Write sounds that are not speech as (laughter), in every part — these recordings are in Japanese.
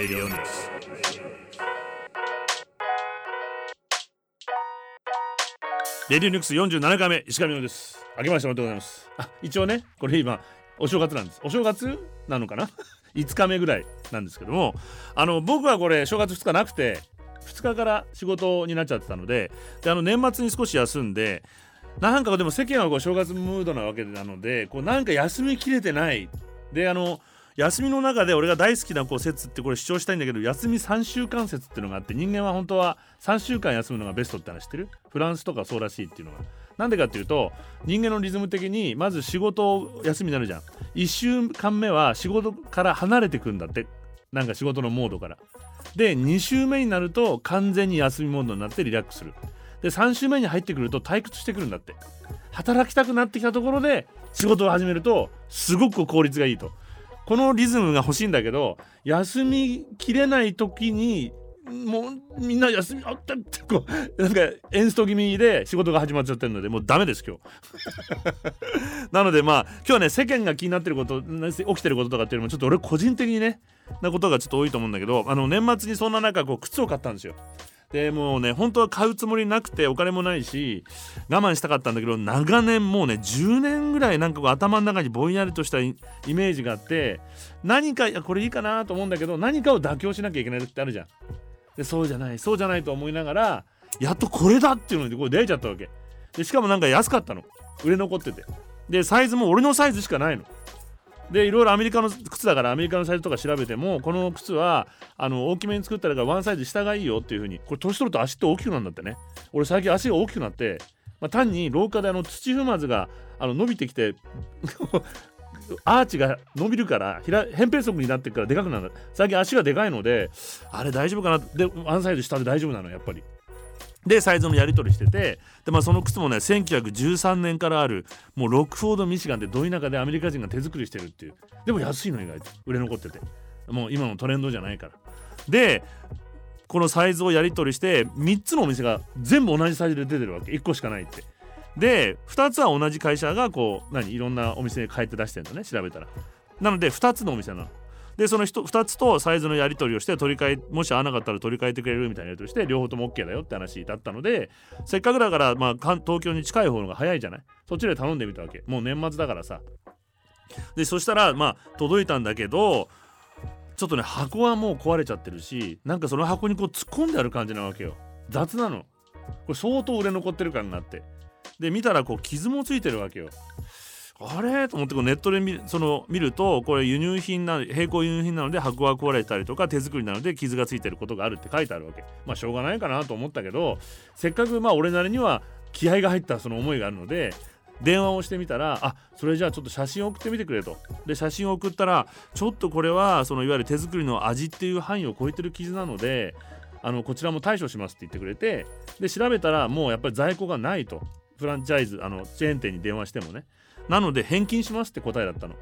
Radio News. レディオニュークス47回目石上野です。明けましておめでとうございます。あ一応ねこれ今お正月なんです。お正月？なのかな？(laughs) 5日目ぐらいなんですけども。あの僕はこれ正月2日なくて2日から仕事になっちゃってたのでであの年末に少し休んでなんかでも世間はこう正月ムードなわけなのでこうなんか休みきれてない。であの休みの中で俺が大好きなこう説ってこれ主張したいんだけど休み3週間説っていうのがあって人間は本当は3週間休むのがベストって話知ってる？フランスとかそうらしいっていうのが。なんでかっていうと人間のリズム的にまず仕事休みになるじゃん。1週間目は仕事から離れてくんだって。なんか仕事のモードから。で2週目になると完全に休みモードになってリラックスする。で3週目に入ってくると退屈してくるんだって。働きたくなってきたところで仕事を始めるとすごく効率がいいと。このリズムが欲しいんだけど休みきれない時にもうみんな休みあったってこうなんかエンスト気味で仕事が始まっちゃってるのでもうダメです今日。(laughs) なのでまあ今日はね世間が気になってること起きてることとかっていうのもちょっと俺個人的にねなことがちょっと多いと思うんだけどあの年末にそんな中こう靴を買ったんですよ。でもうね本当は買うつもりなくてお金もないし我慢したかったんだけど長年もうね10年ぐらいなんか頭の中にぼんやりとしたイメージがあって何かこれいいかなと思うんだけど何かを妥協しなきゃいけない時ってあるじゃん。でそうじゃないそうじゃないと思いながらやっとこれだっていうのにこう出ちゃったわけ。でしかもなんか安かったの。売れ残ってて。でサイズも俺のサイズしかないの。でいろいろアメリカの靴だからアメリカのサイズとか調べてもこの靴はあの大きめに作ったらワンサイズ下がいいよっていう風にこれ年取ると足って大きくなるんだってね。俺最近足が大きくなって、まあ、単に廊下であの土踏まずがあの伸びてきて (laughs) アーチが伸びるから平扁平足になってからでかくなる。最近足がでかいのであれ大丈夫かなでワンサイズ下で大丈夫なのやっぱり。でサイズのやり取りしててで、まあ、その靴もね1913年からあるもうロックフォードミシガンでど田舎でアメリカ人が手作りしてるっていう。でも安いの意外と。売れ残ってて。もう今のトレンドじゃないから。でこのサイズをやり取りして3つのお店が全部同じサイズで出てるわけ。1個しかないって。で2つは同じ会社がこう何？いろんなお店に変えて出してるのね調べたら。なので2つのお店なの。でその 2, つとサイズのやり取りをして取り替えもし合わなかったら取り替えてくれるみたいなやり取りして両方とも OK だよって話だったのでせっかくだから、まあ、東京に近い方が早いじゃない？そっちで頼んでみたわけ。もう年末だからさ。でそしたらまあ届いたんだけどちょっとね箱はもう壊れちゃってるしなんかその箱にこう突っ込んである感じなわけよ。雑なの。これ相当売れ残ってる感があって。で見たらこう傷もついてるわけよ。あれ？と思ってこうネットで見その見るとこれ輸入品な並行輸入品なので箱が壊れたりとか手作りなので傷がついてることがあるって書いてあるわけ。まあしょうがないかなと思ったけどせっかくまあ俺なりには気合が入ったその思いがあるので電話をしてみたらあそれじゃあちょっと写真を送ってみてくれと。で写真を送ったらちょっとこれはそのいわゆる手作りの味っていう範囲を超えてる傷なのであのこちらも対処しますって言ってくれてで調べたらもうやっぱり在庫がないと。フランチャイズあのチェーン店に電話してもね。なので返金しますって答えだったの。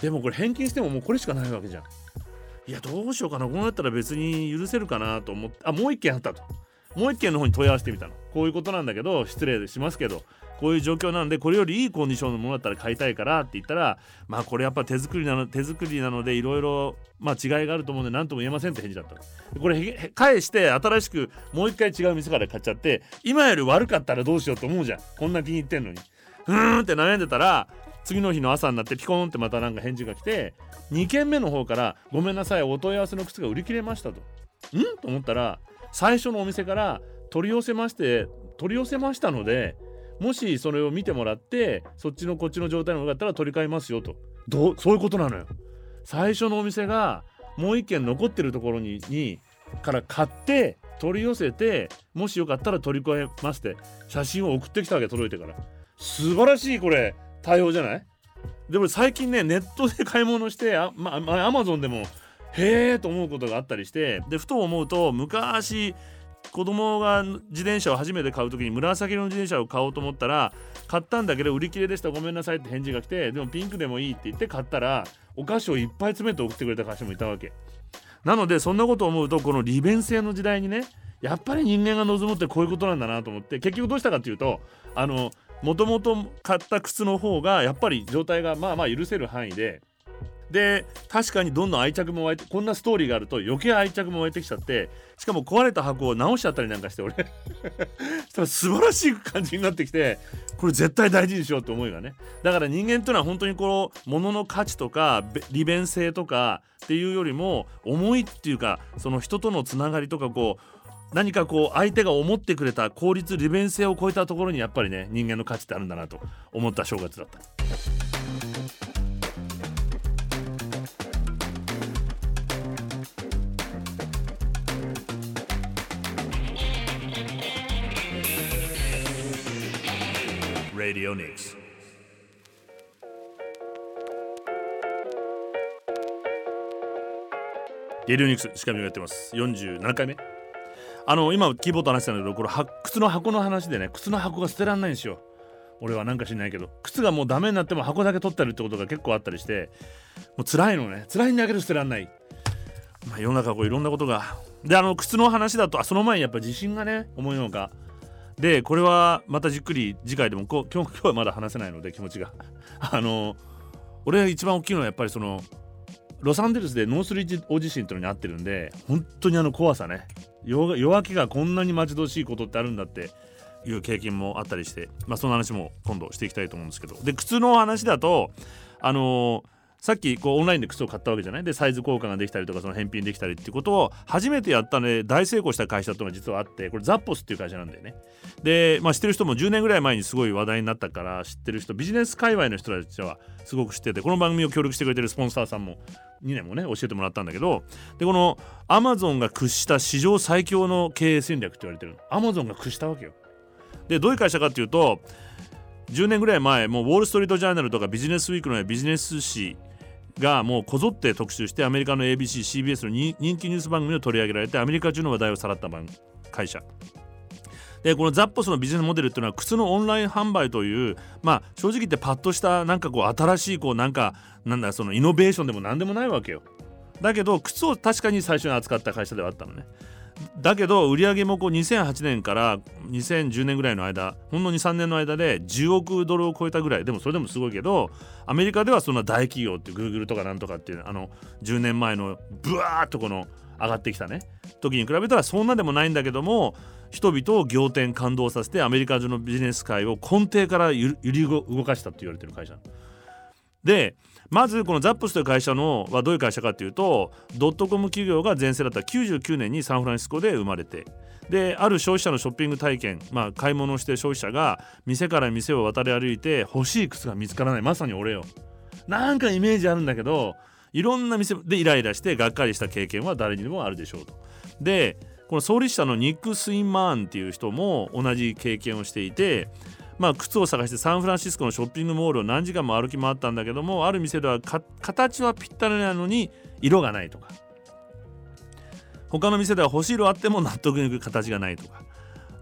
でもこれ返金してももうこれしかないわけじゃん。いやどうしようかな。こうなったら別に許せるかなと思ってあもう一件あったと。もう一件の方に問い合わせてみたの。こういうことなんだけど失礼しますけど。こういう状況なんでこれよりいいコンディションのものだったら買いたいからって言ったらまあこれやっぱ手作りなの手作りなのでいろいろま違いがあると思うんで何とも言えませんって返事だったの。これ返して新しくもう一回違う店から買っちゃって今より悪かったらどうしようと思うじゃん。こんな気に入ってんのに。うーんって悩んでたら次の日の朝になってピコーンってまたなんか返事が来て2件目の方から「ごめんなさいお問い合わせの靴が売り切れました」と。ん？と思ったら最初のお店から取り寄せまして取り寄せましたのでもしそれを見てもらってそっちのこっちの状態の方だったら取り替えますよと。どう？そういうことなのよ。最初のお店がもう一軒残ってるところににから買って取り寄せてもしよかったら取り替えますって写真を送ってきたわけ届いてから。素晴らしいこれ。対応じゃない？でも最近ねネットで買い物してあままあアマゾンでもへえと思うことがあったりしてでふと思うと昔子供が自転車を初めて買う時に紫色の自転車を買おうと思ったら買ったんだけど売り切れでしたごめんなさいって返事が来てでもピンクでもいいって言って買ったらお菓子をいっぱい詰めて送ってくれた会社もいたわけ。なのでそんなことを思うとこの利便性の時代にねやっぱり人間が望むってこういうことなんだなと思って結局どうしたかっていうとあのもともと買った靴の方がやっぱり状態がまあまあ許せる範囲で。で確かにどんどん愛着も湧いてこんなストーリーがあると余計愛着も湧いてきちゃってしかも壊れた箱を直しちゃったりなんかして俺。したら素晴らしい感じになってきてこれ絶対大事にしようって思いがね。だから人間っていうのは本当にこの物の価値とか利便性とかっていうよりも思いっていうかその人とのつながりとかこう何かこう相手が思ってくれた効率利便性を超えたところにやっぱりね人間の価値ってあるんだなと思った正月だった。Radio Nix. レディオニクスしかみがやってます47回目あの今キーボード話したんだけどこれ靴の箱の話でね靴の箱が捨てらんないんですよ。俺はなんか知んないけど靴がもうダメになっても箱だけ取ってるってことが結構あったりしてもう辛いのね。辛いんだけど捨てらんない。まあ世の中こういろんなことが。であの靴の話だとあその前にやっぱ地震がね思いのか。でこれはまたじっくり次回でもこ今日 (laughs) 今日はまだ話せないので気持ちが。(laughs) あの俺が一番大きいのはやっぱりそのロサンゼルスでノースリッジ大地震というのにあってるんで本当にあの怖さね。夜明けがこんなに待ち遠しいことってあるんだっていう経験もあったりして、まあ、その話も今度していきたいと思うんですけど。で靴の話だとあのーさっきこうオンラインで靴を買ったわけじゃない？でサイズ交換ができたりとかその返品できたりっていうことを初めてやったね大成功した会社っていうのが実はあってこれザッポスっていう会社なんだよね。で、まあ、知ってる人も10年ぐらい前にすごい話題になったから知ってる人ビジネス界隈の人たちはすごく知っててこの番組を協力してくれてるスポンサーさんも2年もね教えてもらったんだけどでこのアマゾンが屈した史上最強の経営戦略って言われてる。アマゾンが屈したわけよ。でどういう会社かっていうと10年ぐらい前もうウォール・ストリート・ジャーナルとかビジネスウィークのビジネス誌がもうこぞって特集してアメリカの ABC、CBS の人気ニュース番組を取り上げられてアメリカ中の話題をさらった会社。でこのザッポスのビジネスモデルっていうのは靴のオンライン販売というまあ正直言ってパッとしたなんかこう新しいこうなんかなんだそのイノベーションでも何でもないわけよ。だけど靴を確かに最初に扱った会社ではあったのね。だけど売上もこう2008年から2010年ぐらいの間ほんの23年の間で10億ドルを超えたぐらい。でもそれでもすごいけどアメリカではそんな大企業ってグーグルとかなんとかっていうあの10年前のブワーッとこの上がってきたね。時に比べたらそんなでもないんだけども人々を仰天感動させてアメリカ中のビジネス界を根底から揺り動かしたって言われてる会社。でまずこのザップスという会社のはどういう会社かっていうとドットコム企業が全盛だった99年にサンフランシスコで生まれてである消費者のショッピング体験、まあ、買い物をして消費者が店から店を渡り歩いて欲しい靴が見つからない。まさに俺よ。なんかイメージあるんだけどいろんな店でイライラしてがっかりした経験は誰にでもあるでしょうと。でこの創立者のニック・スインマーンっていう人も同じ経験をしていてまあ、靴を探してサンフランシスコのショッピングモールを何時間も歩き回ったんだけどもある店では形はぴったりなのに色がないとか。他の店では欲しい色あっても納得いく形がないとか。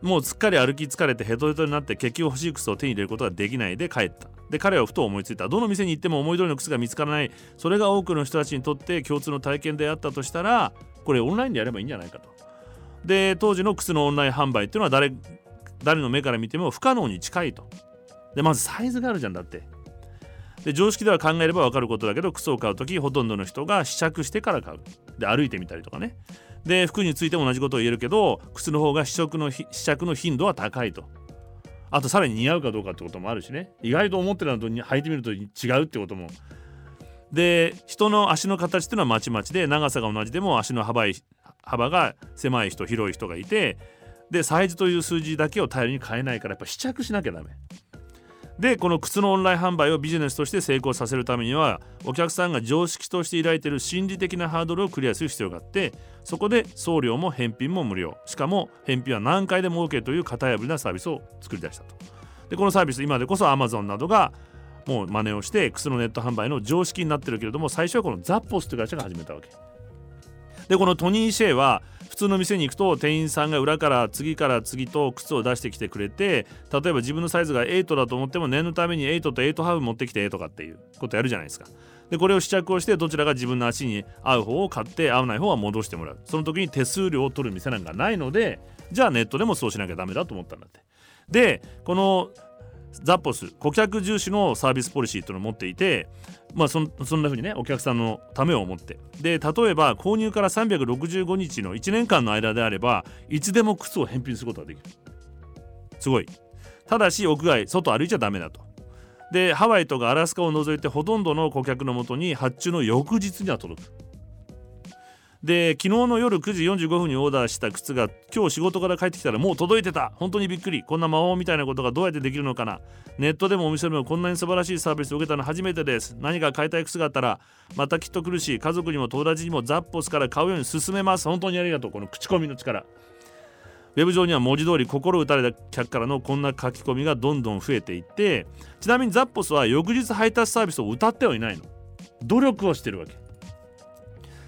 もうすっかり歩き疲れてヘトヘトになって結局欲しい靴を手に入れることができないで帰った。で彼はふと思いついた。どの店に行っても思い通りの靴が見つからない。それが多くの人たちにとって共通の体験であったとしたらこれオンラインでやればいいんじゃないかと。で当時の靴のオンライン販売っていうのは誰誰の目から見ても不可能に近いと。でまずサイズがあるじゃんだって。で常識では考えれば分かることだけど靴を買う時ほとんどの人が試着してから買う。で歩いてみたりとかね。で服についても同じことを言えるけど靴の方が試着の試着の頻度は高いと。あとさらに似合うかどうかってこともあるしね。意外と思ってるのと履いてみると違うってことも。で人の足の形っていうのはまちまちで長さが同じでも足の幅幅が狭い人広い人がいてでサイズという数字だけを頼りに買えないからやっぱ試着しなきゃダメ。でこの靴のオンライン販売をビジネスとして成功させるためにはお客さんが常識として抱いている心理的なハードルをクリアする必要があってそこで送料も返品も無料。しかも返品は何回でも OK という型破りなサービスを作り出したと。でこのサービス今でこそ Amazon などがもう真似をして靴のネット販売の常識になってるけれども最初はこのザッポスという会社が始めたわけ。でこのトニー・シェイは普通の店に行くと店員さんが裏から次から次と靴を出してきてくれて例えば自分のサイズが8だと思っても念のために8と8ハーフ持ってきてとかっていうことやるじゃないですか。でこれを試着をしてどちらが自分の足に合う方を買って合わない方は戻してもらうその時に手数料を取る店なんかないのでじゃあネットでもそうしなきゃダメだと思ったんだってでこのザポス顧客重視のサービスポリシーというのを持っていてまあそんそんな風にねお客さんのためを思って。で例えば購入から365日の1年間の間であればいつでも靴を返品することができる。すごい。ただし屋外外歩いちゃダメだと。でハワイとかアラスカを除いてほとんどの顧客のもとに発注の翌日には届く。で昨日の夜9時45分にオーダーした靴が今日仕事から帰ってきたらもう届いてた。本当にびっくり。こんな魔法みたいなことがどうやってできるのかな。ネットでもお店でもこんなに素晴らしいサービスを受けたの初めてです。何か買いたい靴があったらまたきっと来るし家族にも友達にもザッポスから買うように勧めます。本当にありがとう。この口コミの力。ウェブ上には文字通り心打たれた客からのこんな書き込みがどんどん増えていってちなみにザッポスは翌日配達サービスを謳ってはいないの。努力をしてるわけ。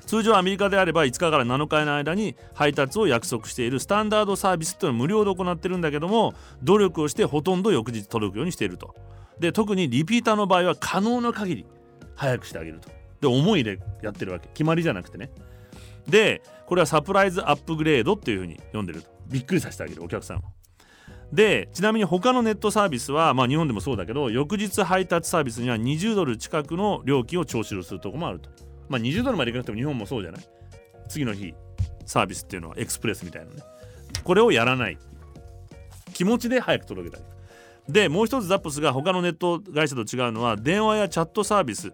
通常アメリカであれば5日から7日の間に配達を約束しているスタンダードサービスっていうのは無料で行ってるんだけども努力をしてほとんど翌日届くようにしていると。で特にリピーターの場合は可能な限り早くしてあげると。で思いでやってるわけ。決まりじゃなくてね。でこれはサプライズアップグレードっていうふうに読んでると。びっくりさせてあげるお客さんを。でちなみに他のネットサービスは、まあ、日本でもそうだけど翌日配達サービスには20ドル近くの料金を徴収するとこもあると。まあ、20ドルまでいかなくても日本もそうじゃない？次の日サービスっていうのはエクスプレスみたいなね。これをやらない。気持ちで早く届けたい。でもう一つザップスが他のネット会社と違うのは電話やチャットサービス。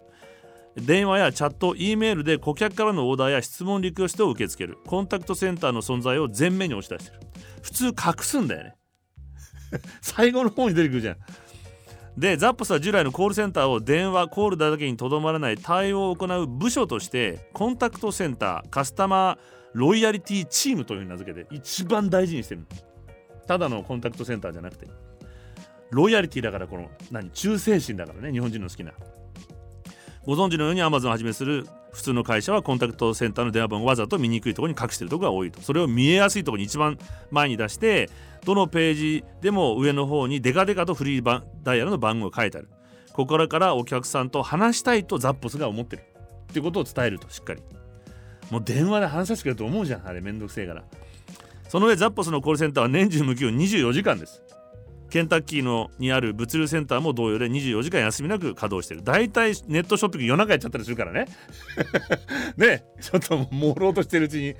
電話やチャット、E メールで顧客からのオーダーや質問リクエストを受け付ける。コンタクトセンターの存在を前面に押し出してる。普通隠すんだよね。最後の方に出てくるじゃんでザップスは従来のコールセンターを電話コールだけにとどまらない対応を行う部署としてコンタクトセンターカスタマーロイヤリティチームというふうに名付けて一番大事にしてるただのコンタクトセンターじゃなくて。ロイヤリティだからこの何？忠誠心だからね日本人の好きな。ご存知のようにアマゾンをはじめする普通の会社はコンタクトセンターの電話番号をわざと見にくいところに隠しているところが多いと。それを見えやすいところに一番前に出してどのページでも上の方にデカデカとフリーダイヤルの番号が書いてある。ここからお客さんと話したいとザッポスが思ってるっていうことを伝えるとしっかり。もう電話で話させてくれると思うじゃんあれめんどくせえから。その上ザッポスのコールセンターは年中無休24時間です。ケンタッキーのにある物流センターも同様で24時間休みなく稼働してる。大体ネットショッピング夜中やっちゃったりするからね。(laughs) ね。ちょっと朦朧としてるうちに。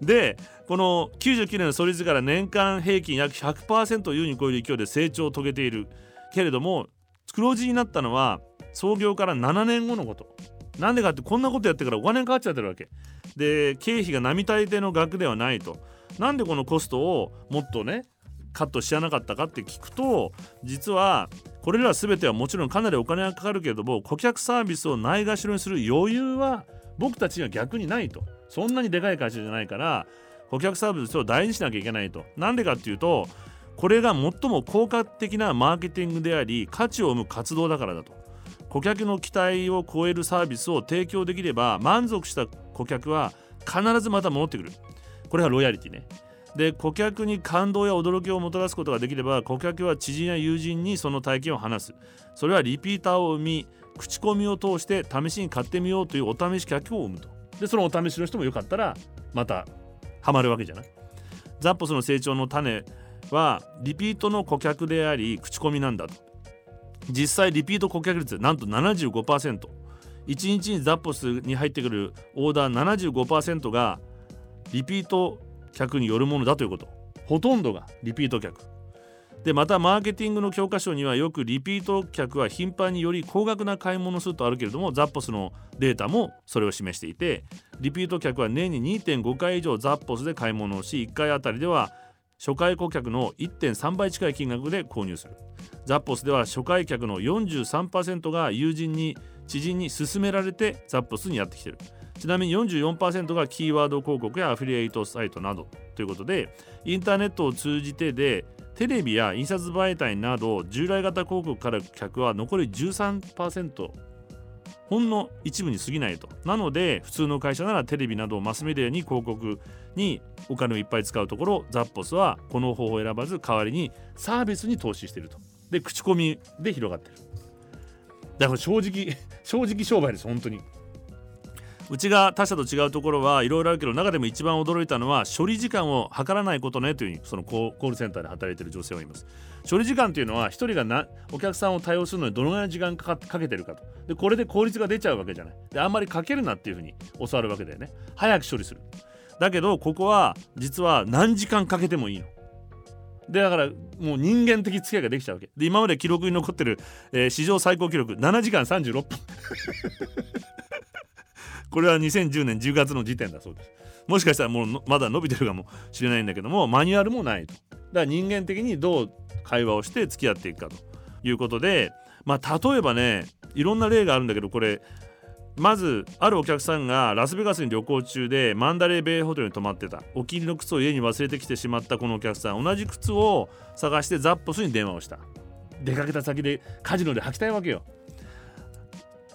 でこの99年の創立から年間平均約100%を優に超える勢いで成長を遂げている。けれども黒字になったのは創業から7年後のこと。なんでかってこんなことやってからお金かかっちゃってるわけ。で経費が並大抵の額ではないと。なんでこのコストをもっとねカットしやなかったかって聞くと実はこれら全てはもちろんかなりお金がかかるけれども顧客サービスをないがしろにする余裕は僕たちには逆にないと。そんなにでかい会社じゃないから顧客サービスを大事にしなきゃいけないと。なんでかっていうとこれが最も効果的なマーケティングであり価値を生む活動だからだと。顧客の期待を超えるサービスを提供できれば満足した顧客は必ずまた戻ってくる。これがロイヤリティね。で顧客に感動や驚きをもたらすことができれば顧客は知人や友人にその体験を話す。それはリピーターを生み口コミを通して試しに買ってみようというお試し客を生むと。でそのお試しの人もよかったらまたハマるわけじゃない。ザッポスの成長の種はリピートの顧客であり口コミなんだと。実際リピート顧客率なんと 75%1 日にザッポスに入ってくるオーダー75%がリピート客によるものだということ。ほとんどがリピート客。でまたマーケティングの教科書にはよくリピート客は頻繁により高額な買い物をするとあるけれどもザッポスのデータもそれを示していてリピート客は年に2.5回以上ザッポスで買い物をし1回あたりでは初回顧客の1.3倍近い金額で購入する。ザッポスでは初回客の43%が友人に知人に勧められてザッポスにやってきてる。ちなみに44%がキーワード広告やアフィリエイトサイトなどということでインターネットを通じてでテレビや印刷媒体など従来型広告から客は残り13%ほんの一部に過ぎないと。なので普通の会社ならテレビなどマスメディアに広告にお金をいっぱい使うところザッポスはこの方法を選ばず代わりにサービスに投資していると。で口コミで広がってる。だから正直正直商売です本当に。うちが他社と違うところはいろいろあるけど中でも一番驚いたのは処理時間を測らないことねといううにそのコールセンターで働いている女性はいます。処理時間というのは1人がなお客さんを対応するのにどのぐらいの時間かかけてるかと。でこれで効率が出ちゃうわけじゃない。であんまりかけるなっていうふうに教わるわけだよね。早く処理する。だけどここは実は何時間かけてもいいの。でだからもう人間的付き合いができちゃうわけ。で今まで記録に残ってる、えー、史上最高記録。7時間36分。これは2010年10月の時点だそうです。もしかしたらもうまだ伸びてるかもしれないんだけどもマニュアルもないと。だから人間的にどう会話をして付き合っていくかということでまあ例えばねいろんな例があるんだけどこれまずあるお客さんがラスベガスに旅行中でマンダレーベイホテルに泊まってた。お気に入りの靴を家に忘れてきてしまったこのお客さん。同じ靴を探してザッポスに電話をした。出かけた先でカジノで履きたいわけよ。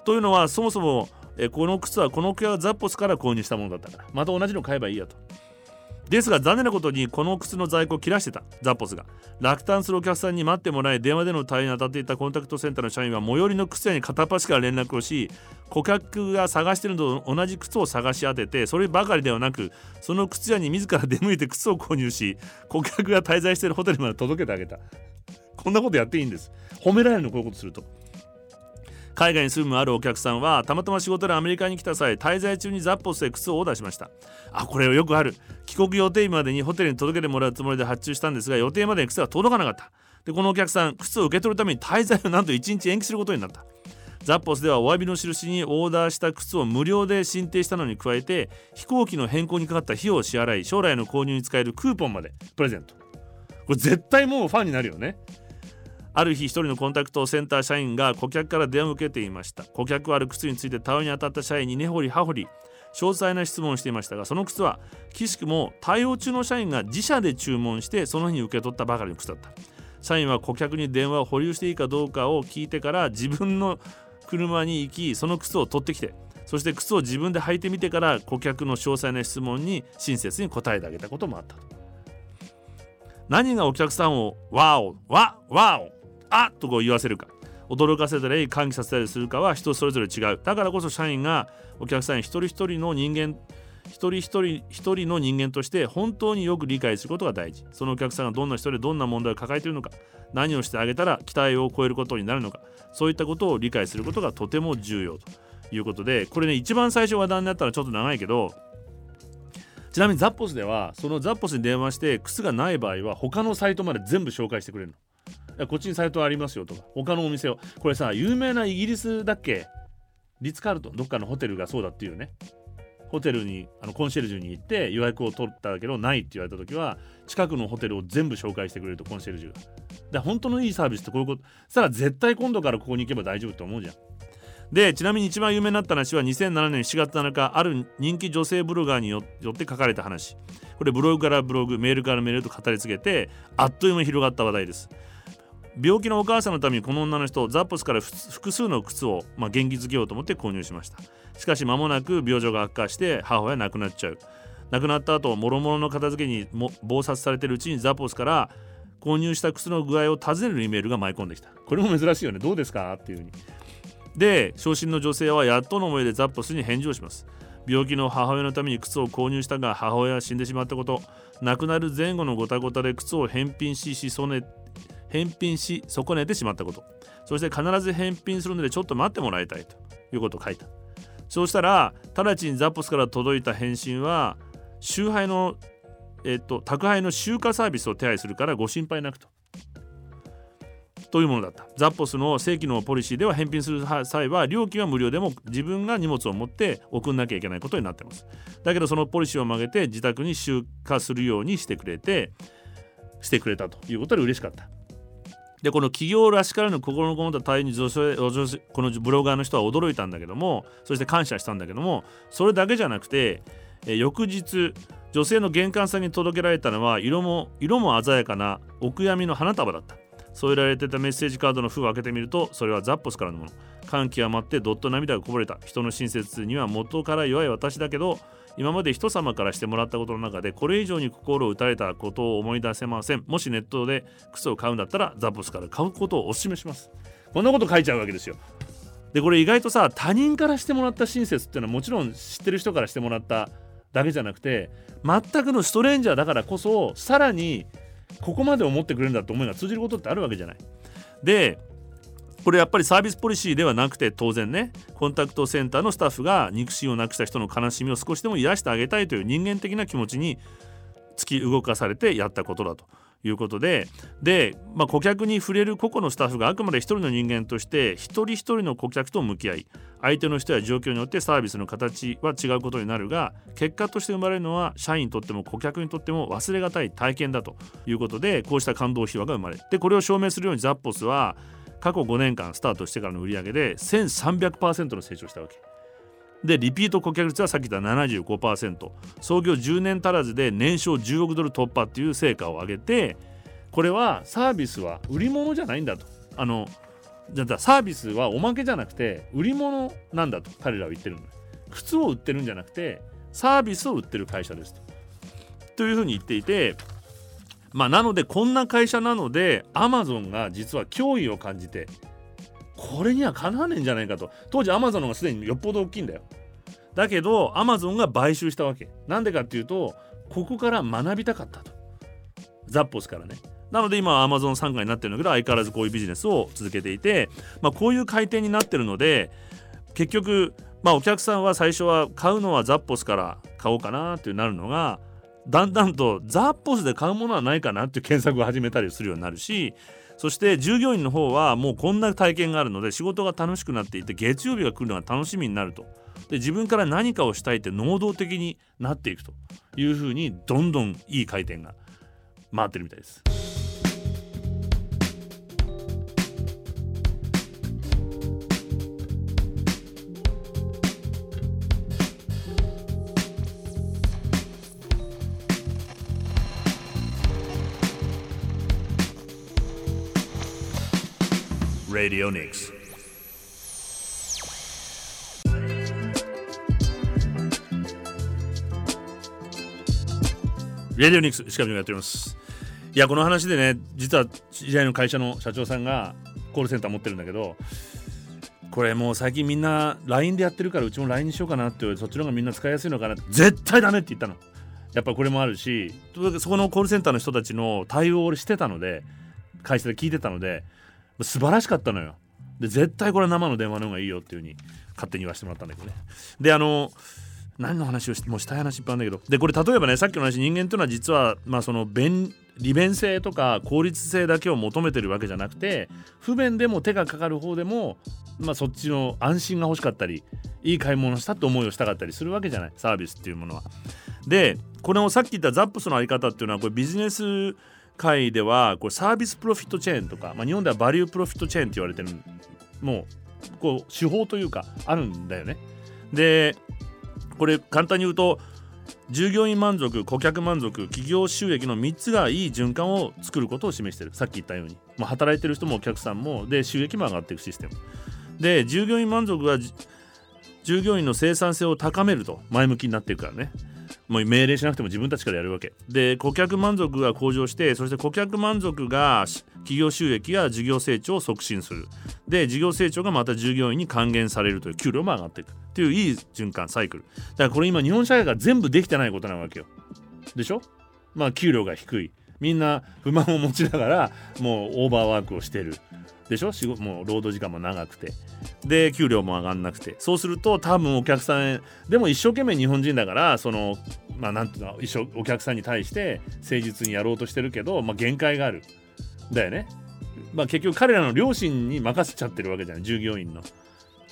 というのはそもそもえこの靴はこのザッポスから購入したものだったから。また同じの買えばいいやと。ですが残念なことにこの靴の在庫を切らしてたザッポスが。落胆するお客さんに待ってもらい電話での対応に当たっていたコンタクトセンターの社員は最寄りの靴屋に片っ端から連絡をし顧客が探しているのと同じ靴を探し当ててそればかりではなくその靴屋に自ら出向いて靴を購入し顧客が滞在しているホテルまで届けてあげた。こんなことやっていいんです。褒められるのこういうことすると。海外に住むあるお客さんはたまたま仕事でアメリカに来た際滞在中にザッポスで靴をオーダーしました。あこれはよくある。帰国予定日までにホテルに届けてもらうつもりで発注したんですが予定までに靴が届かなかった。でこのお客さん靴を受け取るために滞在をなんと1日延期することになった。ザッポスではお詫びの印にオーダーした靴を無料で申請したのに加えて飛行機の変更にかかった費用を支払い将来の購入に使えるクーポンまで。プレゼント。これ絶対もうファンになるよね。ある日一人のコンタクトセンター社員が顧客から電話を受けていました。顧客はある靴について対応に当たった社員に根掘り葉掘り詳細な質問をしていましたがその靴は岸くも対応中の社員が自社で注文してその日に受け取ったばかりの靴だった。社員は顧客に電話を保留していいかどうかを聞いてから自分の車に行きその靴を取ってきてそして靴を自分で履いてみてから顧客の詳細な質問に親切に答えてあげたこともあった何がお客さんをワオワワオあっとこう言わせるか驚かせたり歓喜させたりするかは人それぞれ違うだからこそ社員がお客さん一人一人の人間一人一人一人の人間として本当によく理解することが大事。そのお客さんがどんな人でどんな問題を抱えているのか何をしてあげたら期待を超えることになるのかそういったことを理解することがとても重要ということでこれね一番最初話題になったらちょっと長いけどちなみにザッポスではそのザッポスに電話して靴がない場合は他のサイトまで全部紹介してくれるの。こっちにサイトありますよとか他のお店をこれさ有名なイギリスだっけ？リッツ・カールトン？どっかのホテルがそうだっていうね。ホテルにあのコンシェルジュに行って予約を取ったけどないって言われた時は近くのホテルを全部紹介してくれるとコンシェルジュが。で本当のいいサービスってこういうこと。したら絶対今度からここに行けば大丈夫って思うじゃん。でちなみに一番有名になった話は2007年7月7日ある人気女性ブロガーによって書かれた話。これブログからブログメールからメールと語り継げてあっという間に広がった話題です。病気のお母さんのためにこの女の人ザッポスから複数の靴を、まあ、元気づけようと思って購入しました。しかし間もなく病状が悪化して母親亡くなっちゃう。亡くなった後もろもろの片付けにも忙殺されてるうちにザポスから購入した靴の具合を尋ねるイメールが舞い込んできた。これも珍しいよね。どうですか？っていう風に。で昇進の女性はやっとの思いでザッポスに返事をします。病気の母親のために靴を購入したが母親は死んでしまったこと。亡くなる前後のごたごたで靴を返品ししそね返品し損ねてしまったこと。そして必ず返品するのでちょっと待ってもらいたいということを書いた。そうしたら直ちにザポスから届いた返信は集配のえっと宅配の集荷サービスを手配するからご心配なくと。というものだった。ザッポスの正規のポリシーでは返品する際は料金は無料でも自分が荷物を持って送んなきゃいけないことになってます。だけどそのポリシーを曲げて自宅に集荷するようにしてくれてしてくれたということで嬉しかった。でこの企業らしからぬ心のこもった対応に女性このブロガーの人は驚いたんだけどもそして感謝したんだけどもそれだけじゃなくてえ翌日女性の玄関先に届けられたのは色も色も鮮やかなお悔やみの花束だった。添えられてたメッセージカードの封を開けてみるとそれはザッポスからのもの。感極まってどっと涙がこぼれた。人の親切には元から弱い私だけど今まで人様からしてもらったことの中でこれ以上に心を打たれたことを思い出せません。もしネットで靴を買うんだったらザッポスから買うことをお勧めします。こんなこと書いちゃうわけですよ。でこれ意外とさ他人からしてもらった親切っていうのはもちろん知ってる人からしてもらっただけじゃなくて全くのストレンジャーだからこそさらにここまで思ってくれるんだと思いが通じることってあるわけじゃない。でこれやっぱりサービスポリシーではなくて当然ねコンタクトセンターのスタッフが肉親をなくした人の悲しみを少しでも癒してあげたいという人間的な気持ちに突き動かされてやったことだということでで、まあ、顧客に触れる個々のスタッフがあくまで一人の人間として一人一人の顧客と向き合い相手の人や状況によってサービスの形は違うことになるが結果として生まれるのは社員にとっても顧客にとっても忘れがたい体験だということでこうした感動秘話が生まれでこれを証明するようにザッポスは過去5年間スタートしてからの売り上げで1300%の成長したわけ。でリピート顧客率はさっき言った75%創業10年足らずで年商10億ドル突破っていう成果を上げてこれはサービスは売り物じゃないんだとあのじゃあサービスはおまけじゃなくて売り物なんだと彼らは言ってるの靴を売ってるんじゃなくてサービスを売ってる会社ですと。というふうに言っていてまあなのでこんな会社なのでアマゾンが実は脅威を感じてこれにはかなわねえんじゃないかと。当時アマゾンがすでによっぽど大きいんだよ。だけどアマゾンが買収したわけ。なんでかっていうとここから学びたかったと。ザッポスからね。なので今はアマゾン傘下になってるんだけど相変わらずこういうビジネスを続けていて、まあ、こういう回転になってるので結局まあお客さんは最初は買うのはザッポスから買おうかなってなるのがだんだんとザッポスで買うものはないかなっていう検索を始めたりするようになるしそして従業員の方はもうこんな体験があるので仕事が楽しくなっていて月曜日が来るのが楽しみになるとで自分から何かをしたいって能動的になっていくというふうにどんどんいい回転が回ってるみたいです。Radionics レディオニクス石上がやっております。いやこの話でね実は知り合いの会社の社長さんがコールセンター持ってるんだけどこれもう最近みんな LINE でやってるからうちも LINE にしようかなってそっちの方がみんな使いやすいのかな絶対ダメって言ったの。やっぱこれもあるしそこのコールセンターの人たちの対応をしてたので会社で聞いてたので素晴らしかったのよ。で絶対これ生の電話の方がいいよっていう風に勝手に言わせてもらったんだけどね。であの何の話をしてもしたい話いっぱいあるんだけど。でこれ例えばねさっきの話人間というのは実はまあその便利便性とか効率性だけを求めてるわけじゃなくて不便でも手がかかる方でもまあそっちの安心が欲しかったりいい買い物したって思いをしたかったりするわけじゃないサービスっていうものは。でこれもさっき言ったザップスのあり方っていうのはこれビジネス界ではこれサービスプロフィットチェーンとか、まあ、日本ではバリュープロフィットチェーンって言われてるもうこう手法というかあるんだよね。でこれ簡単に言うと従業員満足顧客満足企業収益の3つがいい循環を作ることを示してる。さっき言ったように、まあ、働いてる人もお客さんもで収益も上がっていくシステム。で従業員満足が従業員の生産性を高めると前向きになっていくからね。もう命令しなくても自分たちからやるわけ。で顧客満足が向上してそして顧客満足が企業収益や事業成長を促進する。で事業成長がまた従業員に還元されるという給料も上がっていく。っていういい循環サイクル。だからこれ今日本社会が全部できてないことなわけよ。でしょ？まあ給料が低い。みんな不満を持ちながらもうオーバーワークをしてる。でしょ？仕事もう労働時間も長くて。で給料も上がんなくて。そうすると多分お客さんでも一生懸命日本人だからそのまあなんていうの一生お客さんに対して誠実にやろうとしてるけど、まあ、限界がある。だよね、まあ、結局彼らの両親に任せちゃってるわけじゃない従業員の。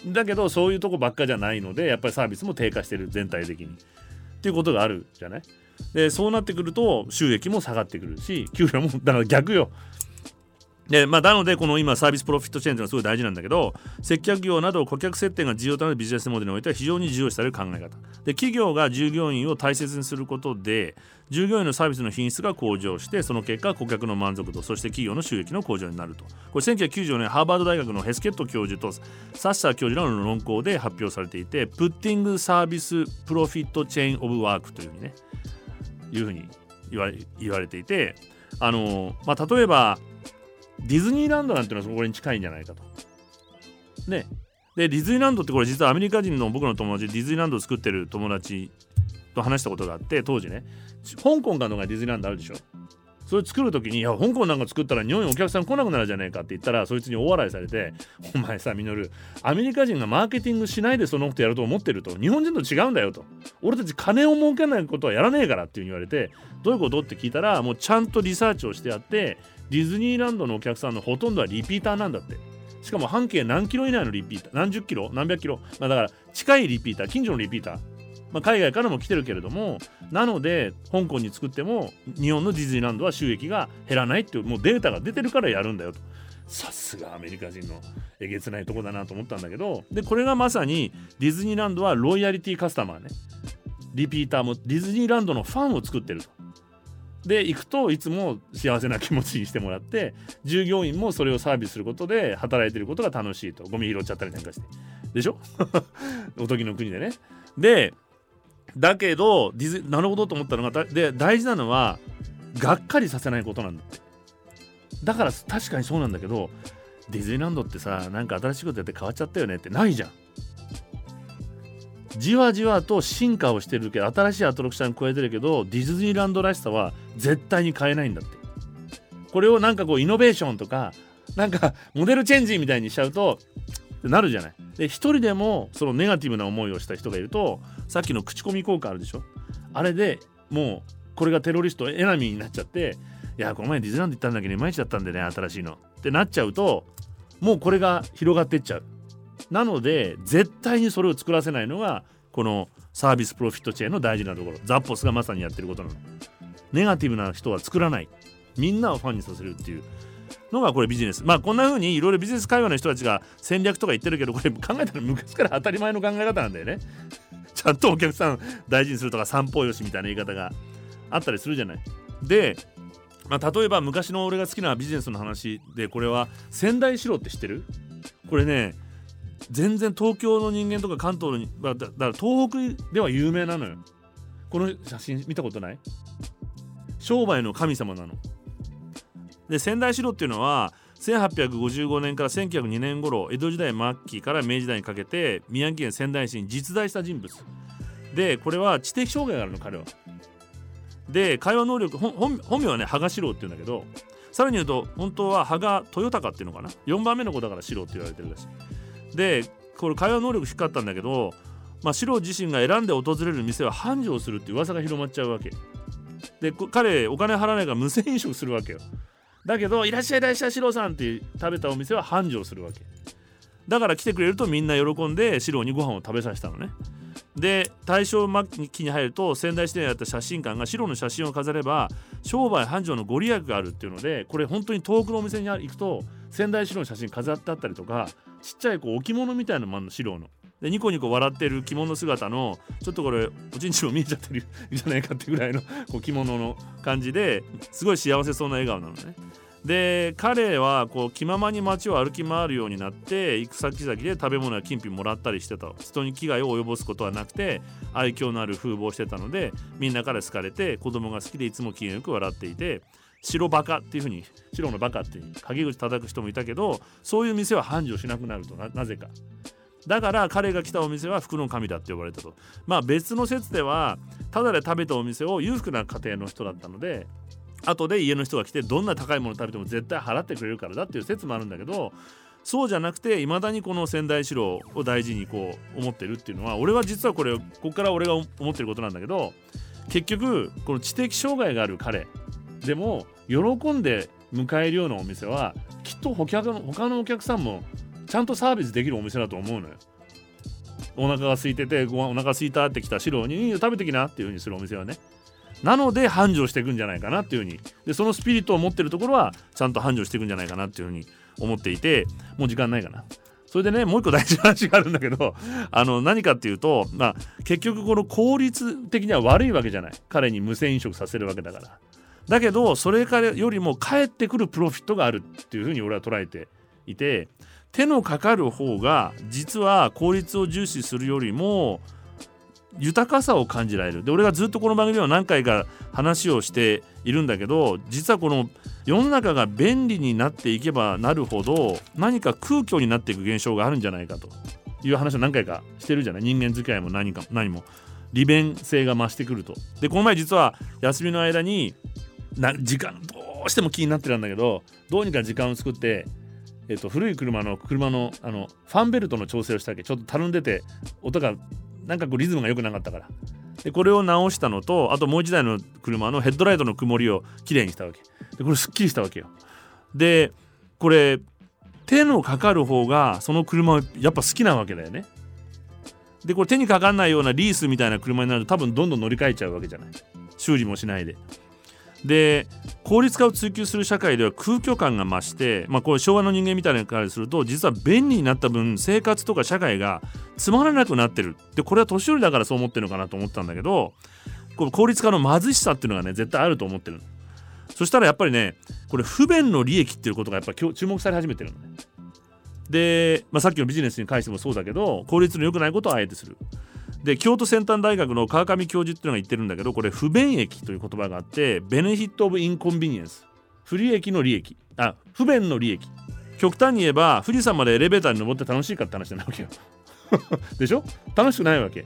だけどそういうとこばっかじゃないのでやっぱりサービスも低下してる全体的に。っていうことがあるじゃない？でそうなってくると収益も下がってくるし給料もだから逆よ。でまあ、なのでこの今サービスプロフィットチェーンというのはすごい大事なんだけど接客業など顧客接点が重要となるビジネスモデルにおいては非常に重要視される考え方。で企業が従業員を大切にすることで従業員のサービスの品質が向上してその結果顧客の満足度そして企業の収益の向上になると。これ1994年ハーバード大学のヘスケット教授とサッサー教授らの論考で発表されていてプッティングサービスプロフィットチェーンオブワークというふうにねいうふうに言われ言われていてあの、まあ、例えばディズニーランドなんていうのはそこに近いんじゃないかと。ね。でディズニーランドってこれ実はアメリカ人の僕の友達ディズニーランドを作ってる友達と話したことがあって当時ね香港かのがディズニーランドあるでしょそれ作る時に「いや香港なんか作ったら日本にお客さん来なくなるじゃねえか」って言ったらそいつに大笑いされて「お前さミノルアメリカ人がマーケティングしないでそのことやると思ってると日本人と違うんだよ」と「俺たち金を儲けないことはやらねえから」って言われて「どういうこと?」って聞いたらもうちゃんとリサーチをしてあってディズニーランドのお客さんのほとんどはリピーターなんだって。しかも半径何キロ以内のリピーター何十キロ何百キロ、まあ、だから近いリピーター近所のリピーターまあ、海外からも来てるけれどもなので香港に作っても日本のディズニーランドは収益が減らないっていうもうデータが出てるからやるんだよとさすがアメリカ人のえげつないとこだなと思ったんだけどでこれがまさにディズニーランドはロイヤリティカスタマーねリピーターもディズニーランドのファンを作ってると。で行くといつも幸せな気持ちにしてもらって従業員もそれをサービスすることで働いてることが楽しいと。ゴミ拾っちゃったりなんかして。でしょ？(laughs) おとぎの国でね。でだけどディズなるほどと思ったのがで大事なのはがっかりさせないことなんだって。だから確かにそうなんだけどディズニーランドってさなんか新しいことやって変わっちゃったよねってないじゃん。じわじわと進化をしてるけど新しいアトラクション加えてるけどディズニーランドらしさは絶対に変えないんだって。これをなんかこうイノベーションとかなんかモデルチェンジみたいにしちゃうとなるじゃない。で一人でもそのネガティブな思いをした人がいるとさっきの口コミ効果あるでしょ。あれでもうこれがテロリストエナミーになっちゃっていやこの前ディズニーランド行ったんだけどいまいちだったんでね新しいの。ってなっちゃうともうこれが広がってっちゃう。なので絶対にそれを作らせないのがこのサービスプロフィットチェーンの大事なところ。ザッポスがまさにやってることなの。ネガティブな人は作らない。みんなをファンにさせるっていうのがこれビジネス。まあこんな風にいろいろビジネス会話の人たちが戦略とか言ってるけどこれ考えたら昔から当たり前の考え方なんだよね。ちゃんとお客さん大事にするとか散歩よしみたいな言い方があったりするじゃない。でまあ、例えば昔の俺が好きなビジネスの話でこれは仙台城って知ってる？これね全然東京の人間とか関東のだだから東北では有名なのよ。この写真見たことない？商売の神様なの。で仙台城っていうのは1855年から1902年頃江戸時代末期から明治時代にかけて宮城県仙台市に実在した人物。でこれは知的障害があるの彼は。で会話能力本名はね羽賀四郎っていうんだけどさらに言うと本当は羽賀豊隆っていうのかな？4番目の子だから四郎って言われてるらしい。でこれ会話能力低かったんだけどまあ、四郎自身が選んで訪れる店は繁盛するって噂が広まっちゃうわけ。で彼お金払わないから無銭飲食するわけよ。だけど「いらっしゃいいらっしゃいシロさん」って食べたお店は繁盛するわけ。だから来てくれるとみんな喜んでシロにご飯を食べさせたのね。で大正末期に入ると仙台市でやった写真館が白の写真を飾れば商売繁盛のご利益があるっていうのでこれ本当に遠くのお店に行くと仙台白の写真飾ってあったりとかちっちゃいこう置物みたいなのもあるの白の。でニコニコ笑ってる着物姿のちょっとこれおちんちんも見えちゃってるじゃないかってぐらいのこう着物の感じですごい幸せそうな笑顔なのね。で彼はこう気ままに街を歩き回るようになって行く先々で食べ物や金品もらったりしてた人に危害を及ぼすことはなくて愛嬌のある風貌をしてたのでみんなから好かれて子供が好きでいつも機嫌よく笑っていて白バカっていうふうに白のバカっていう陰口叩く人もいたけどそういう店は繁盛しなくなるとなぜか。だから彼が来たお店は福の神だって呼ばれたと。まあ別の説ではただで食べたお店を裕福な家庭の人だったので後で家の人が来てどんな高いもの食べても絶対払ってくれるからだっていう説もあるんだけどそうじゃなくていまだにこの仙台四郎を大事にこう思ってるっていうのは俺は実はこれここから俺が思ってることなんだけど結局この知的障害がある彼でも喜んで迎えるようなお店はきっと他の他のお客さんもちゃんとサービスできるお店だと思うのよ。お腹が空いててごお腹空いたってきた四郎に食べてきなっていう風にするお店はねなので繁盛していくんじゃないかなっていうふうにでそのスピリットを持ってるところはちゃんと繁盛していくんじゃないかなっていうふうに思っていてもう時間ないかな。それでねもう一個大事な話があるんだけど (laughs) あの何かっていうと、まあ、結局この効率的には悪いわけじゃない彼に無銭飲食させるわけだからだけどそれからよりも返ってくるプロフィットがあるっていうふうに俺は捉えていて手のかかる方が実は効率を重視するよりも豊かさを感じられる。で俺がずっとこの番組では何回か話をしているんだけど実はこの世の中が便利になっていけばなるほど何か空虚になっていく現象があるんじゃないかと。いう話を何回かしてるじゃない？人間付き合いも何か何も。利便性が増してくると。でこの前実は休みの間にな時間どうしても気になってたんだけどどうにか時間を作ってえっと、古い車の車のあのファンベルトの調整をしたわけ？ちょっとたるんでて音がなんかこうリズムが良くなかったから。でこれを直したのとあともう一台の車のヘッドライトの曇りをきれいにしたわけ。でこれすっきりしたわけよ。でこれ手のかかる方がその車やっぱ好きなわけだよね。でこれ手にかかんないようなリースみたいな車になると多分どんどん乗り換えちゃうわけじゃない。修理もしないで。で効率化を追求する社会では空虚感が増して、まあ、これ昭和の人間みたいなからすると実は便利になった分生活とか社会がつまらなくなってる。でこれは年寄りだからそう思ってるのかなと思ったんだけどこの効率化の貧しさっていうのがね絶対あると思ってる。そしたらやっぱりねこれ不便の利益っていうことがやっぱ注目され始めてるのね。で、まあ、さっきのビジネスに関してもそうだけど効率の良くないことをあえてする。で京都先端大学の川上教授っていうのが言ってるんだけどこれ不便益という言葉があってベネフィット・オブ・インコンビニエンス不利益の利益。あ不便の利益。極端に言えば富士山までエレベーターに登って楽しいかって話なわけよ。(laughs) でしょ？楽しくないわけ。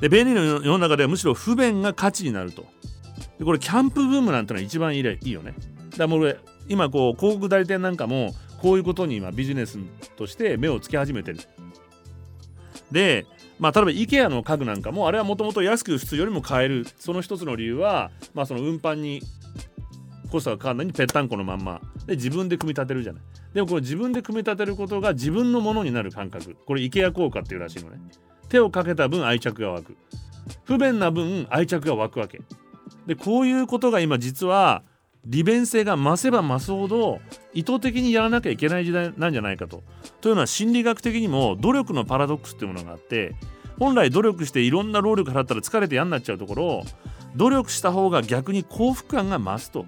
で便利の世の中ではむしろ不便が価値になると。でこれキャンプブームなんてのは一番いいいいよね。だからもう今こう広告代理店なんかもこういうことに今ビジネスとして目をつけ始めてる。でまあ、例えば IKEA の家具なんかもあれはもともと安く普通よりも買える。その一つの理由は、まあ、その運搬にコストがかかるのにぺったんこのまんま。で自分で組み立てるじゃない。でもこれ自分で組み立てることが自分のものになる感覚。これ IKEA 効果っていうらしいのね。手をかけた分愛着が湧く。不便な分愛着が湧くわけ。でこういうことが今実は利便性が増せば増すほど意図的にやらなきゃいけない時代なんじゃないかと。というのは心理学的にも努力のパラドックスっていうものがあって本来努力していろんな労力払ったら疲れて嫌になっちゃうところ努力した方が逆に幸福感が増すと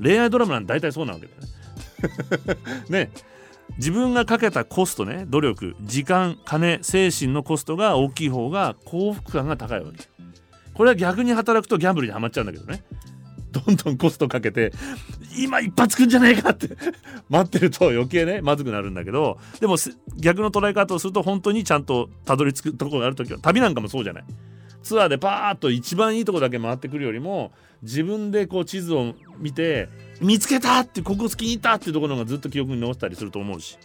恋愛ドラマなんて大体そうなわけだよね。(laughs) ね自分がかけたコストね努力時間金精神のコストが大きい方が幸福感が高いわけこれは逆に働くとギャンブルにはまっちゃうんだけどねどんどんコストかけて今一発くんじゃねえかって待ってると余計ねまずくなるんだけどでも逆の捉え方をすると本当にちゃんとたどり着くところがある時は旅なんかもそうじゃない。ツアーでパーッと一番いいとこだけ回ってくるよりも自分でこう地図を見て見つけたってここ好きにいたっていうところがずっと記憶に残ったりすると思うし。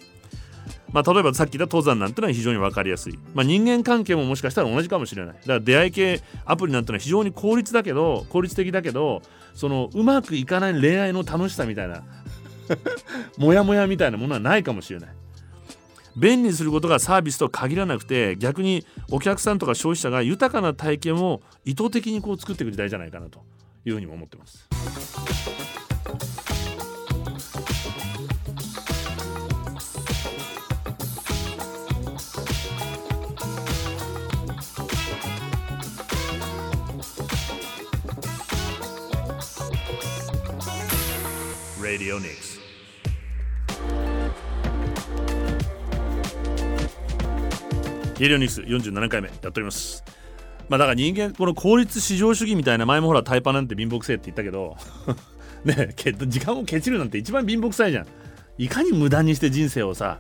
まあ、例えばさっき言った登山なんてのは非常に分かりやすい、まあ、人間関係ももしかしたら同じかもしれない。だから出会い系アプリなんてのは非常に効率だけど効率的だけどそのうまくいかない恋愛の楽しさみたいなモヤモヤみたいなものはないかもしれない便利にすることがサービスと限らなくて逆にお客さんとか消費者が豊かな体験を意図的にこう作っていく時代じゃないかなというふうにも思ってます。Radio Nix レディオニクス47回目やっております。まあだから人間この効率至上主義みたいな前もほらタイパなんて貧乏くせえって言ったけど (laughs) ねけ時間をケチるなんて一番貧乏くさいじゃん。いかに無駄にして人生をさ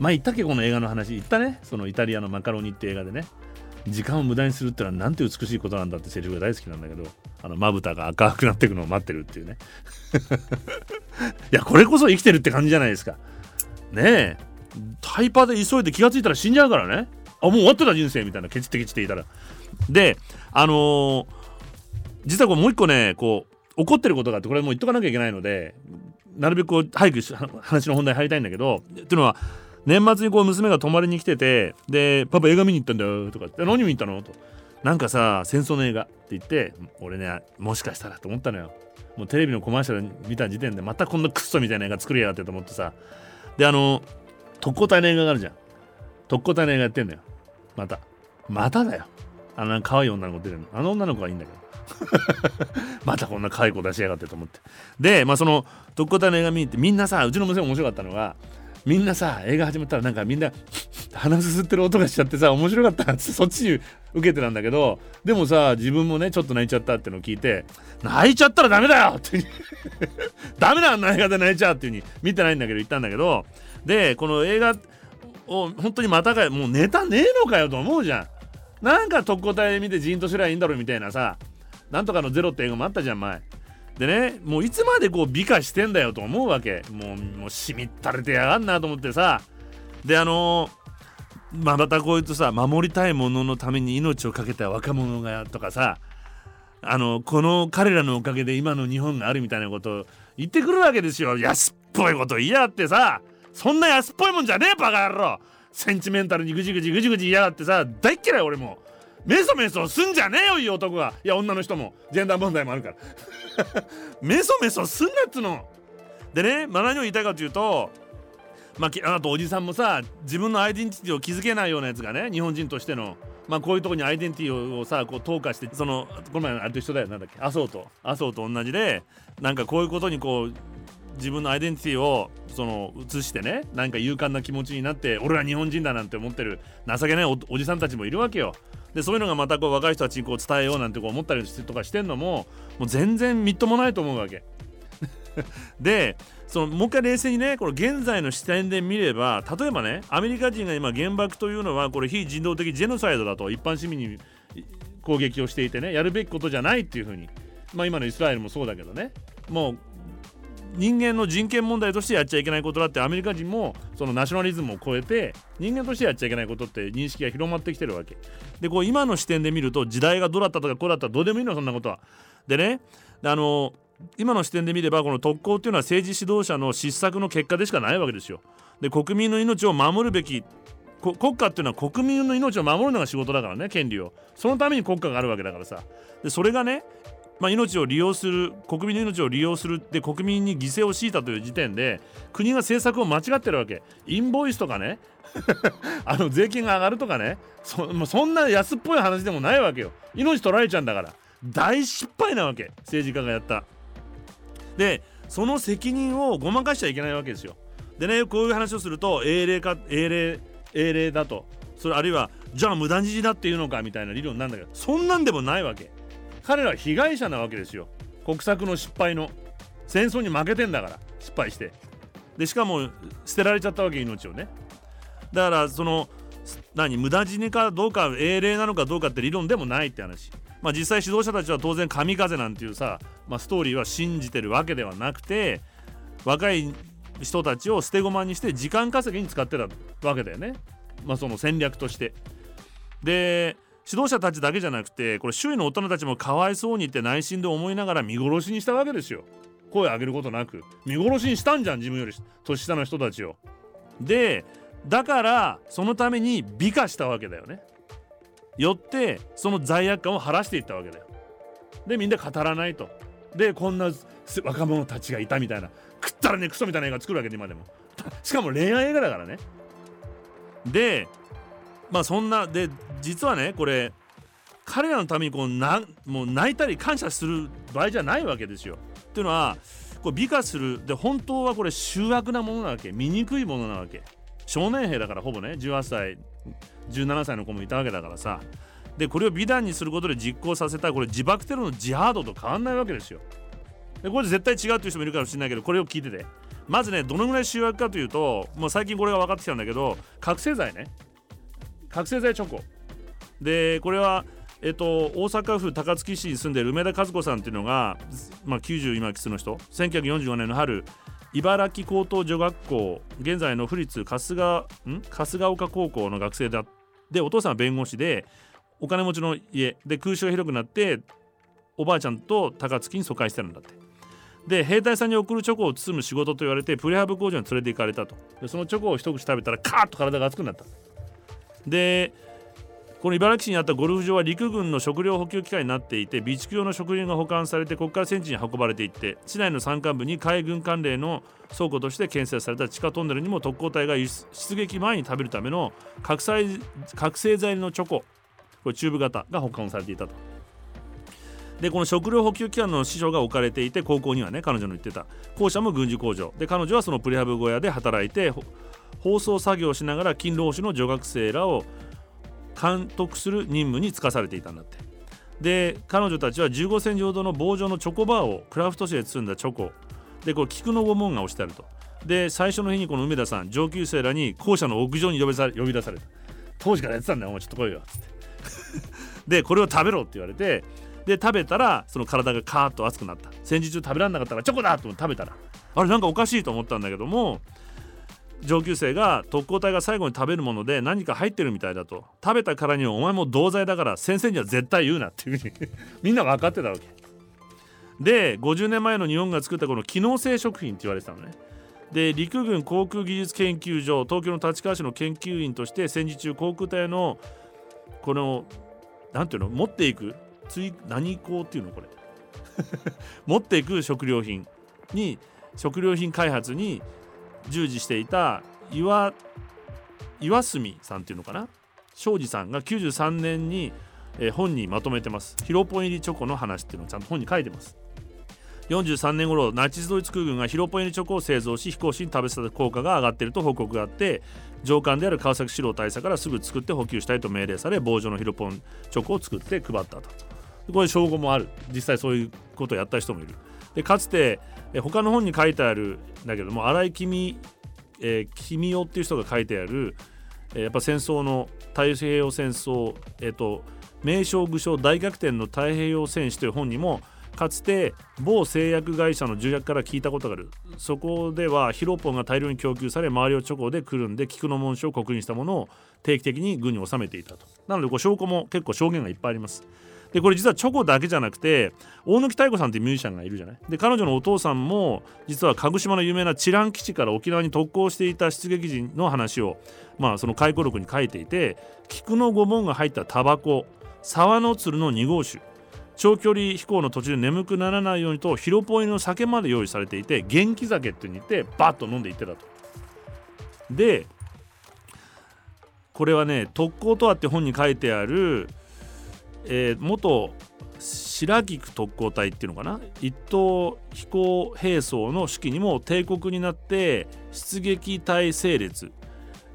前言ったっけこの映画の話。言ったね。そのイタリアのマカロニって映画でね。時間を無駄にするってのはなんて美しいことなんだってセリフが大好きなんだけどまぶたが赤くなっていくのを待ってるっていうね。(laughs) いやこれこそ生きてるって感じじゃないですか。ねえ。タイパで急いで気が付いたら死んじゃうからね。あもう終わってた人生みたいなケチってケチっていたら。であのー、実はこれもう一個ねこう怒ってることがあってこれもう言っとかなきゃいけないのでなるべく早く話の本題入りたいんだけどっていうのは年末にこう娘が泊まりに来ててで「パパ映画見に行ったんだよ」とか「何見に行ったの?」と「なんかさ戦争の映画」って言って俺ねもしかしたらと思ったのよ。もうテレビのコマーシャル見た時点でまたこんなクッソみたいな映画作りやがってと思ってさ。であの特攻隊の映画があるじゃん。特攻隊の映画やってんだよ。また。まただよ。あの可愛い女の子出るの。あの女の子はいいんだけど。(laughs) またこんな可愛い子出しやがってと思って。でまあその特攻隊の映画見に行ってみんなさうちの娘面白かったのがみんなさ映画始まったらなんかみんな鼻すすってる音がしちゃってさ面白かったっってそっちに受けてなんだけどでもさ自分もねちょっと泣いちゃったってのを聞いて泣いちゃったらダメだよって (laughs) ダメだあんな映画で泣いちゃうっていう風に見てないんだけど言ったんだけどでこの映画を本当にまたかもうネタねえのかよと思うじゃん。なんか特攻隊見てじんとすりゃいいんだろみたいなさなんとかのゼロって映画もあったじゃん前。でねもういつまでこう美化してんだよと思うわけ。もうもうしみったれてやがんなと思ってさ。であのー、まあ、またこういうとさ守りたいもののために命を懸けた若者がとかさあのこの彼らのおかげで今の日本があるみたいなことを言ってくるわけですよ。安っぽいこと言いやがってさ。そんな安っぽいもんじゃねえバカ野郎。センチメンタルにぐじぐじぐじぐじ言いやがってさ。大っ嫌い俺も。メソメソすんじゃねえよいい男が。いや女の人も。ジェンダー問題もあるから。(laughs) メソメソすんなっつの。でね、まあ、何を言いたいかというとまあ、あとおじさんもさ自分のアイデンティティを築けないようなやつがね日本人としての。まあこういうとこにアイデンティティをさこう投下してそのこの前あれと一緒だよ。なんだっけ？麻生と麻生と同じでなんかこういうことにこう自分のアイデンティティをその移してねなんか勇敢な気持ちになって俺は日本人だなんて思ってる情けないおじさんたちもいるわけよ。でそういうのがまたこう若い人たちにこう伝えようなんてこう思ったりとかしてんのももう全然みっともないと思うわけ。(laughs) でそのもう一回冷静にねこの現在の視点で見れば例えばねアメリカ人が今原爆というのはこれ非人道的ジェノサイドだと一般市民に攻撃をしていてねやるべきことじゃないっていうふうにまあ今のイスラエルもそうだけどねもう人間の人権問題としてやっちゃいけないことだってアメリカ人もそのナショナリズムを超えて人間としてやっちゃいけないことって認識が広まってきてるわけ。でこう今の視点で見ると時代がどうだったとかこうだったらどうでもいいのそんなことは。でねあの今の視点で見ればこの特攻っていうのは政治指導者の失策の結果でしかないわけですよ。で国民の命を守るべき国家っていうのは国民の命を守るのが仕事だからね権利を。そのために国家があるわけだからさ。でそれがねまあ、命を利用する国民の命を利用するって国民に犠牲を強いたという時点で国が政策を間違ってるわけ。インボイスとかね。(laughs) あの税金が上がるとかね。そそんな安っぽい話でもないわけよ。命取られちゃうんだから。大失敗なわけ。政治家がやった。でその責任をごまかしちゃいけないわけですよ。でねこういう話をすると英霊か英霊英霊だと。それあるいはじゃあ無駄死だっていうのかみたいな理論なんだけどそんなんでもないわけ。彼らは被害者なわけですよ。国策の失敗の。戦争に負けてんだから。失敗して。でしかも捨てられちゃったわけ命をね。だからその何無駄死にかどうか英霊なのかどうかって理論でもないって話。まあ実際指導者たちは当然神風なんていうさ、まあ、ストーリーは信じてるわけではなくて若い人たちを捨て駒にして時間稼ぎに使ってたわけだよね。まあその戦略として。で指導者たちだけじゃなくてこれ周囲の大人たちもかわいそうにって内心で思いながら見殺しにしたわけですよ。声上げることなく。見殺しにしたんじゃん自分より。年下の人たちを。でだからそのために美化したわけだよね。よってその罪悪感を晴らしていったわけだよ。でみんな語らないと。でこんな若者たちがいたみたいな。食ったらねクソみたいな映画作るわけで今でも。しかも恋愛映画だからね。でまあそんなで実はねこれ彼らのためにこうなもう泣いたり感謝する場合じゃないわけですよ。っていうのはこう美化するで本当はこれ醜悪なものなわけ。醜いものなわけ。少年兵だからほぼね18歳17歳の子もいたわけだからさ。でこれを美談にすることで実行させたこれ自爆テロのジハードと変わんないわけですよ。でこれ絶対違うっていう人もいるかもしれないけどこれを聞いてて。まずねどのぐらい醜悪かというともう最近これが分かってきたんだけど覚醒剤ね。覚醒剤チョコ。でこれはえっと、大阪府高槻市に住んでる梅田和子さんっていうのが、まあ、90今キスの人。1945年の春茨城高等女学校現在の府立春日ん？春日丘高校の学生だ。でお父さんは弁護士でお金持ちの家。で空襲が広くなっておばあちゃんと高槻に疎開してるんだって。で兵隊さんに送るチョコを包む仕事と言われてプレハブ工場に連れて行かれたと。でそのチョコを一口食べたらカーッと体が熱くなった。でこの茨城市にあったゴルフ場は陸軍の食料補給機関になっていて備蓄用の食料が保管されてここから戦地に運ばれていって市内の山間部に海軍関連の倉庫として建設された地下トンネルにも特攻隊が出撃前に食べるための覚醒覚醒剤のチョコこれチューブ型が保管されていたと。でこの食料補給機関の師匠が置かれていて高校にはね彼女の言ってた校舎も軍事工場で彼女はそのプレハブ小屋で働いて放送作業をしながら勤労士の女学生らを監督する任務に就かされていたんだって。で彼女たちは15センチほどの棒状のチョコバーをクラフト紙で包んだチョコ。でこれ菊の御紋が押してあると。で最初の日にこの梅田さん上級生らに校舎の屋上に呼びさ呼び出された。当時からやってたんだよお前ちょっと来いよっつって。(laughs) でこれを食べろって言われてで食べたらその体がカーッと熱くなった。戦時中食べられなかったからチョコだと思って食べたら。あれなんかおかしいと思ったんだけども上級生が特攻隊が最後に食べるもので何か入ってるみたいだと。食べたからにはお前も同罪だから先生には絶対言うなっていうふうに。(laughs) みんな分かってたわけ。で50年前の日本が作ったこの機能性食品って言われてたのね。で陸軍航空技術研究所東京の立川市の研究員として戦時中航空隊のこの何ていうの持っていくつ何港っていうのこれ。(laughs) 持っていく食料品に食料品開発に従事していた岩岩住さんっていうのかな？庄司さんが93年に、え、本にまとめてます。ヒロポン入りチョコの話っていうのをちゃんと本に書いてます。43年頃ナチスドイツ空軍がヒロポン入りチョコを製造し飛行士に食べさせた効果が上がっていると報告があって上官である川崎四郎大佐からすぐ作って補給したいと命令され棒状のヒロポンチョコを作って配ったと。これ証拠もある。実際そういうことをやった人もいる。でかつてえ他の本に書いてあるんだけども荒井君、え、君夫っていう人が書いてある、え、やっぱ戦争の太平洋戦争、えーと、名称具称大逆転の太平洋戦士という本にもかつて某製薬会社の重役から聞いたことがある。そこではヒロポンが大量に供給され周りをチョコでくるんで菊の紋章を刻印したものを定期的に軍に収めていたと。なのでこう証拠も結構証言がいっぱいあります。でこれ実はチョコだけじゃなくて大貫妙子さんっていうミュージシャンがいるじゃない？で彼女のお父さんも実は鹿児島の有名な知覧基地から沖縄に特攻していた出撃時の話をまあその回顧録に書いていて菊の御紋が入ったタバコ沢の鶴の2号酒長距離飛行の途中で眠くならないようにとヒロポイの酒まで用意されていて元気酒って言ってバッと飲んでいってたと。でこれはね「特攻とは」って本に書いてあるえー、元白菊特攻隊っていうのかな？一等飛行兵装の指揮にも帝国になって出撃隊整列、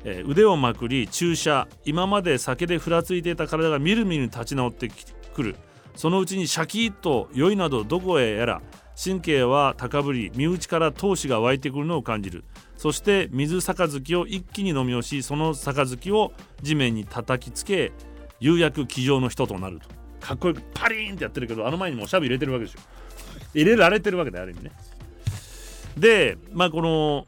えー、腕をまくり注射。今まで酒でふらついていた体がみるみる立ち直ってくる。そのうちにシャキッと酔いなどどこへやら神経は高ぶり身内から闘志が湧いてくるのを感じる。そして水杯を一気に飲み干しその杯を地面に叩きつけ有薬騎乗の人となると。かっこよくパリーンってやってるけどあの前にもおしゃべり入れてるわけですよ。入れられてるわけである意味ね。でまあこの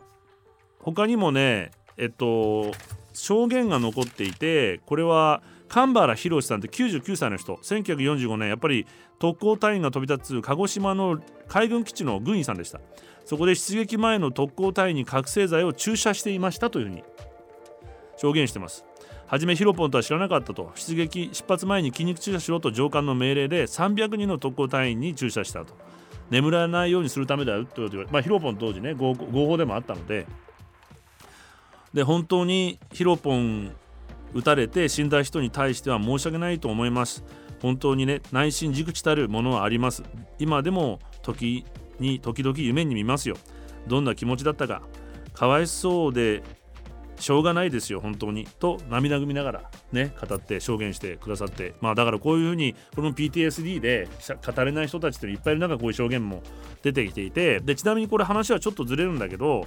他にもねえっと証言が残っていてこれは神原博さんって99歳の人。1945年やっぱり特攻隊員が飛び立つ鹿児島の海軍基地の軍医さんでした。そこで出撃前の特攻隊員に覚醒剤を注射していましたというふうに証言してます。はじめヒロポンとは知らなかったと。出撃出発前に筋肉注射しろと上官の命令で300人の特攻隊員に注射したと。眠らないようにするためだよと言われ、まあ、ヒロポン当時ね合法でもあったので。で本当にヒロポン撃たれて死んだ人に対しては申し訳ないと思います。本当にね内心じくちたるものはあります。今でも時に時々夢に見ますよ。どんな気持ちだったか。かわいそうでしょうがないですよ本当に。と涙ぐみながらね語って証言してくださって。まあだからこういうふうにこの PTSD で語れない人たちっていっぱいいる中こういう証言も出てきていて。でちなみにこれ話はちょっとずれるんだけど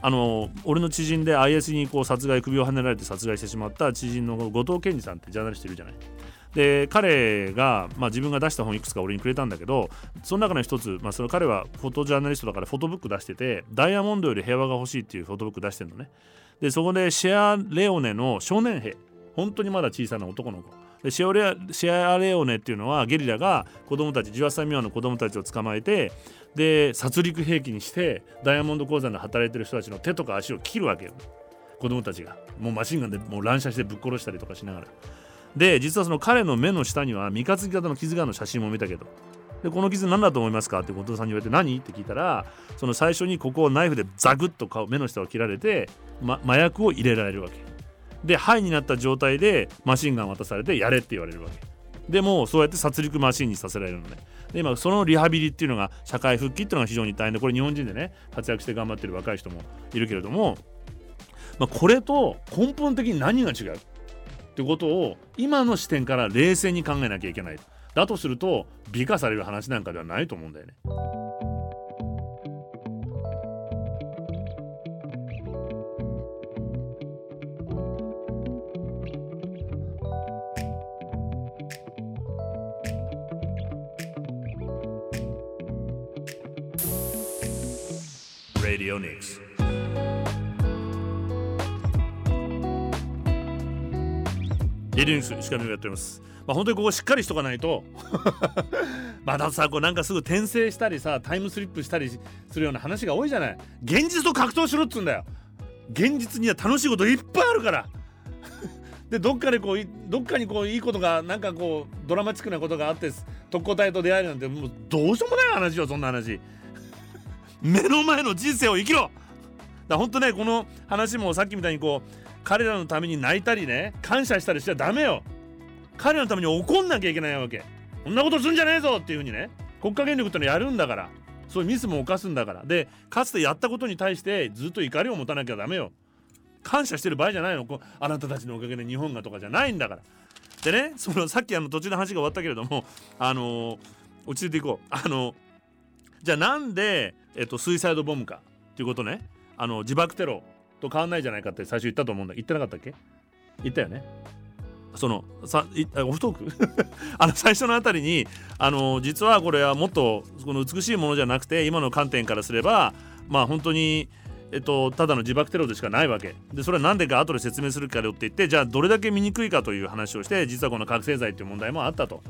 あの俺の知人で IS にこう殺害首をはねられて殺害してしまった知人の後藤健二さんってジャーナリストいるじゃない。で彼が、まあ、自分が出した本いくつか俺にくれたんだけどその中の一つ、まあ、その彼はフォトジャーナリストだからフォトブック出しててダイヤモンドより平和が欲しいっていうフォトブック出してるのね。でそこでシェアレオネの少年兵。本当にまだ小さな男の子。でシェアレオネっていうのはゲリラが子供たち18歳未満の子供たちを捕まえてで殺戮兵器にしてダイヤモンド鉱山で働いてる人たちの手とか足を切るわけよ。子供たちが。もうマシンガンでもう乱射してぶっ殺したりとかしながら。で実はその彼の目の下には三日月型の傷があるの写真も見たけど。でこの傷何だと思いますか？って後藤さんに言われて何？って聞いたらその最初にここをナイフでザクッと顔目の下を切られて、ま、麻薬を入れられるわけ。で肺になった状態でマシンガン渡されてやれって言われるわけ。でもそうやって殺戮マシンにさせられるのね。で今そのリハビリっていうのが社会復帰っていうのが非常に大変でこれ日本人でね活躍して頑張ってる若い人もいるけれども、まあ、これと根本的に何が違う？ってことを今の視点から冷静に考えなきゃいけない。だとすると美化される話なんかではないと思うんだよね。Radio Nix. ディニュース石上がやっております。まあ本当にここしっかりしとかないと。(laughs) またさこうなんかすぐ転生したりさタイムスリップしたりするような話が多いじゃない。現実と格闘しろっつうんだよ。現実には楽しいこといっぱいあるから。(laughs) でどっかでこうどっかにこういいことがなんかこうドラマチックなことがあって特攻隊と出会えるなんてもうどうしようもない話よそんな話。(laughs) 目の前の人生を生きろ。だ本当ねこの話もさっきみたいにこう彼らのために泣いたりね感謝したりしちゃダメよ。彼らのために怒んなきゃいけないわけ。こんなことすんじゃねえぞっていうふうにね国家権力ってのやるんだから。そういうミスも犯すんだから。でかつてやったことに対してずっと怒りを持たなきゃダメよ。感謝してる場合じゃないの。こあなたたちのおかげで日本がとかじゃないんだから。でねそのさっきあの途中で話が終わったけれどもあのー、落ち着いていこう。あのー、じゃあなんで、えっと、スイサイドボムかっていうことね。あの自爆テロ。と変わんないじゃないかって最初言ったと思うんだ。言ってなかったっけ？言ったよね。そのさオフトーク？(laughs) あの最初のあたりにあの実はこれはもっとこの美しいものじゃなくて今の観点からすればまあ本当にえっと、ただの自爆テロでしかないわけ。でそれは何でか後で説明するからよって言ってじゃあどれだけ見にくいかという話をして実はこの覚醒剤っていう問題もあったと。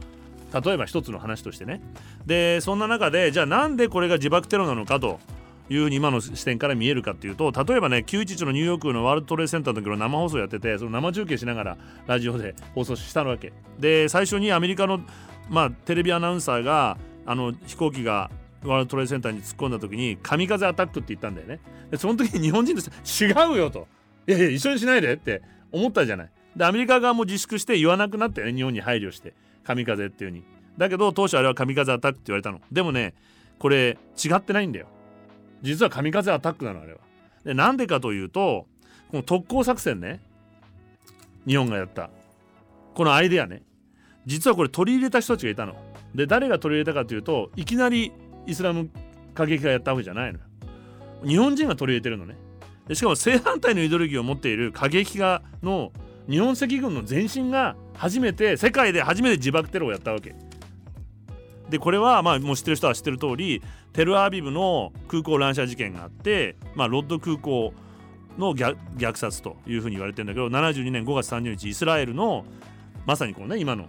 例えば一つの話としてね。でそんな中でじゃあなんでこれが自爆テロなのかと。いう今の視点から見えるかっていうと例えばね911のニューヨークのワールドトレーセンターの時の生放送やっててその生中継しながらラジオで放送したわけ。で最初にアメリカの、まあ、テレビアナウンサーがあの飛行機がワールドトレーセンターに突っ込んだ時に神風アタックって言ったんだよね。でその時に日本人として違うよと。いやいや一緒にしないでって思ったじゃない。でアメリカ側も自粛して言わなくなったよね日本に配慮して。神風っていう風に。だけど当初あれは神風アタックって言われたの。でもねこれ違ってないんだよ。実は神風アタックなのあれは。でなんでかというとこの特攻作戦ね日本がやったこのアイデアね実はこれ取り入れた人たちがいたの。で誰が取り入れたかというといきなりイスラム過激がやったわけじゃないのよ。日本人が取り入れてるのね。でしかも正反対のイデオロギーを持っている過激派の日本赤軍の前身が初めて世界で初めて自爆テロをやったわけ。でこれはまあもう知ってる人は知ってる通りテルアビブの空港乱射事件があって、まあ、ロッド空港の虐殺というふうに言われてるんだけど72年5月30日イスラエルのまさにこうね今の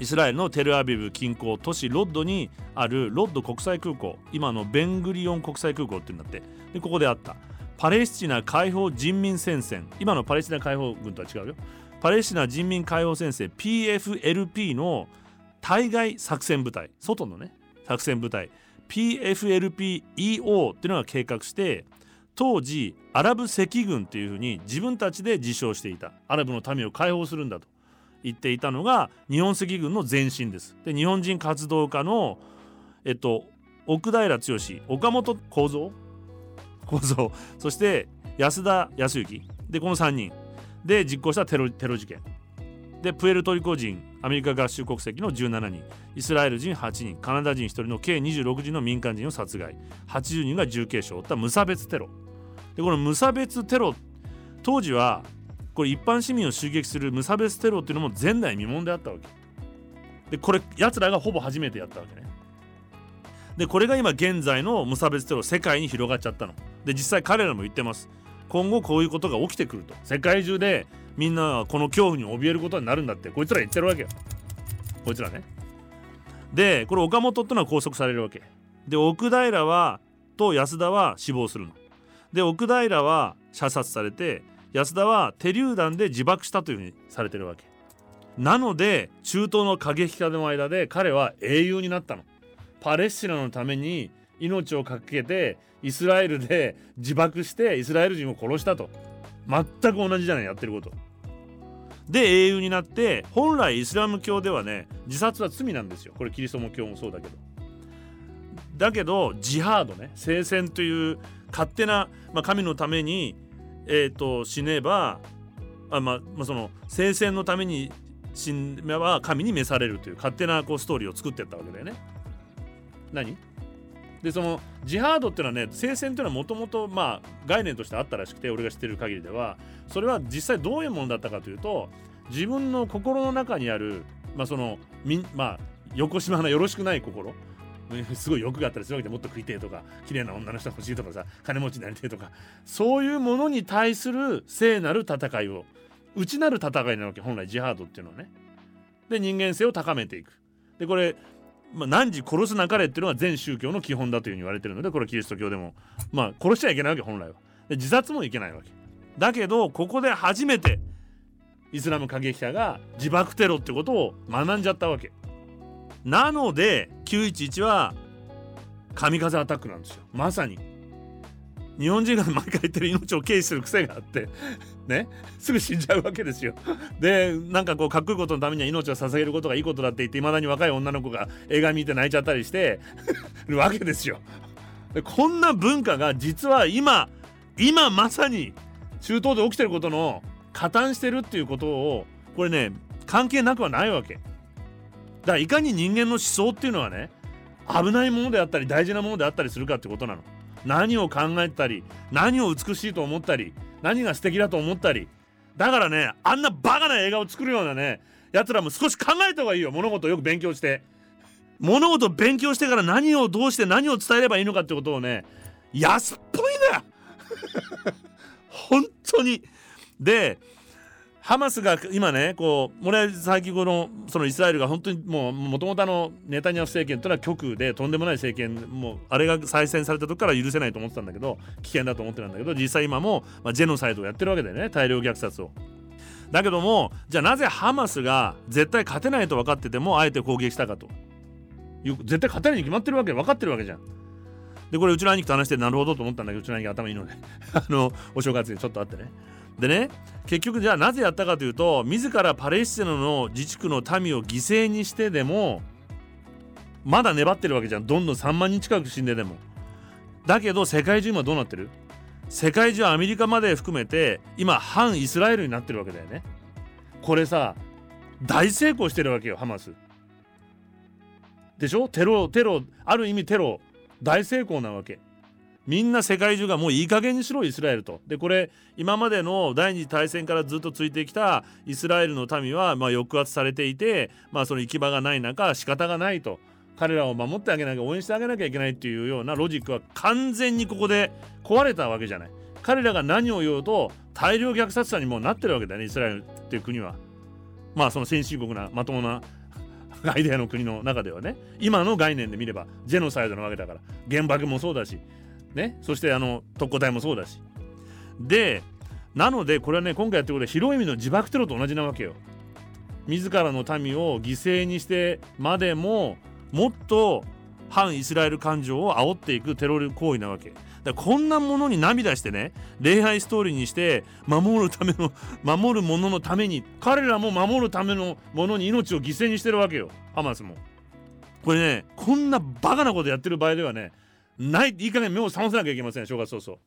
イスラエルのテルアビブ近郊都市ロッドにあるロッド国際空港今のベングリオン国際空港っていうんだって。でここであった。パレスチナ解放人民戦線。今のパレスチナ解放軍とは違うよ。パレスチナ人民解放戦線 PFLP の対外作戦部隊外のね作戦部隊 PFLPEO っていうのが計画して当時アラブ赤軍っていうふうに自分たちで自称していたアラブの民を解放するんだと言っていたのが日本赤軍の前身です。で日本人活動家のえっと奥平剛岡本幸三構造そして安田康之でこの3人で実行したテロテロ事件でプエルトリコ人アメリカ合衆国籍の17人イスラエル人8人カナダ人1人の計26人の民間人を殺害。80人が重軽傷を負った無差別テロ。でこの無差別テロ当時はこれ一般市民を襲撃する無差別テロっていうのも前代未聞であったわけ。でこれやつらがほぼ初めてやったわけね。でこれが今現在の無差別テロ世界に広がっちゃったの。で実際彼らも言ってます。今後こういうことが起きてくると。世界中でみんなはこの恐怖に怯えることになるんだって。こいつら言ってるわけよ。こいつらね。でこれ岡本ってのは拘束されるわけ。で奥平はと安田は死亡するの。で奥平は射殺されて安田は手榴弾で自爆したというふうにされてるわけ。なので中東の過激化の間で彼は英雄になったの。パレスチナのために命を懸けてイスラエルで自爆してイスラエル人を殺したと。全く同じじゃないやってること。で英雄になって本来イスラム教ではね自殺は罪なんですよ。これキリストも教もそうだけど。だけどジハードね聖戦という勝手な、まあ、神のために、えーと、死ねばあ、まあまあ、その聖戦のために死ねば神に召されるという勝手なこうストーリーを作ってったわけだよね。何？でそのジハードっていうのはね聖戦っていうのはもともとまあ概念としてあったらしくて俺が知ってる限りではそれは実際どういうものだったかというと自分の心の中にあるまあそのみまあ横島なよろしくない心 (laughs) すごい欲があったりするわけでもっと食いてえとか綺麗な女の人欲しいとかさ金持ちになりてえとかそういうものに対する聖なる戦いを内なる戦いなわけ本来ジハードっていうのはね。で人間性を高めていく。でこれまあ、何時殺すなかれっていうのが全宗教の基本だというふうに言われてるのでこれキリスト教でも。まあ殺しちゃいけないわけ本来は。で自殺もいけないわけ。だけどここで初めてイスラム過激派が自爆テロってことを学んじゃったわけ。なので911は神風アタックなんですよ。まさに。日本人が毎回言ってる命を軽視する癖があってねすぐ死んじゃうわけですよ。でなんかこうかっこいいことのためには命を捧げることがいいことだって言っていまだに若い女の子が映画見て泣いちゃったりしてるわけですよ。でこんな文化が実は今今まさに中東で起きてることの加担してるっていうことをこれね関係なくはないわけ。だからいかに人間の思想っていうのはね危ないものであったり大事なものであったりするかってことなの。何を考えたり何を美しいと思ったり何が素敵だと思ったり。だからねあんなバカな映画を作るようなねやつらも少し考えた方がいいよ。物事をよく勉強して。物事を勉強してから何をどうして何を伝えればいいのかってことをね安っぽいな (laughs) 本当に。でハマスが今ねこう俺最近このそのイスラエルが本当にもうもともとのネタニヤフ政権というのは極右でとんでもない政権もうあれが再選された時から許せないと思ってたんだけど危険だと思ってたんだけど実際今も、まあ、ジェノサイドをやってるわけでね大量虐殺を。だけどもじゃあなぜハマスが絶対勝てないと分かっててもあえて攻撃したかと絶対勝てないに決まってるわけ分かってるわけじゃん。でこれうちの兄貴と話してなるほどと思ったんだけどうちの兄貴頭いいので (laughs) あのお正月にちょっとあってねでね結局じゃあなぜやったかというと自らパレスチナの自治区の民を犠牲にしてでもまだ粘ってるわけじゃん。どんどん3万人近く死んででも。だけど世界中今どうなってる？世界中アメリカまで含めて今反イスラエルになってるわけだよね。これさ大成功してるわけよハマス。でしょ？テロテロある意味テロ大成功なわけ。みんな世界中がもういい加減にしろイスラエルと。でこれ今までの第二次大戦からずっとついてきたイスラエルの民はまあ抑圧されていて、まあ、その行き場がない中仕方がないと。彼らを守ってあげなきゃ応援してあげなきゃいけないっていうようなロジックは完全にここで壊れたわけじゃない。彼らが何を言うと大量虐殺者にもなってるわけだよねイスラエルっていう国は。まあその先進国なまともなアイデアの国の中ではね今の概念で見ればジェノサイドなわけだから原爆もそうだしね、そしてあの特攻隊もそうだし。でなのでこれはね今回やってることは広い意味の自爆テロと同じなわけよ。自らの民を犠牲にしてまでももっと反イスラエル感情を煽っていくテロ行為なわけ。だこんなものに涙してね恋愛ストーリーにして守るための守るもののために彼らも守るためのものに命を犠牲にしてるわけよ。ハマスも。これねこんなバカなことやってる場合ではねないいい加減目を覚ませなきゃいけません。正月早々。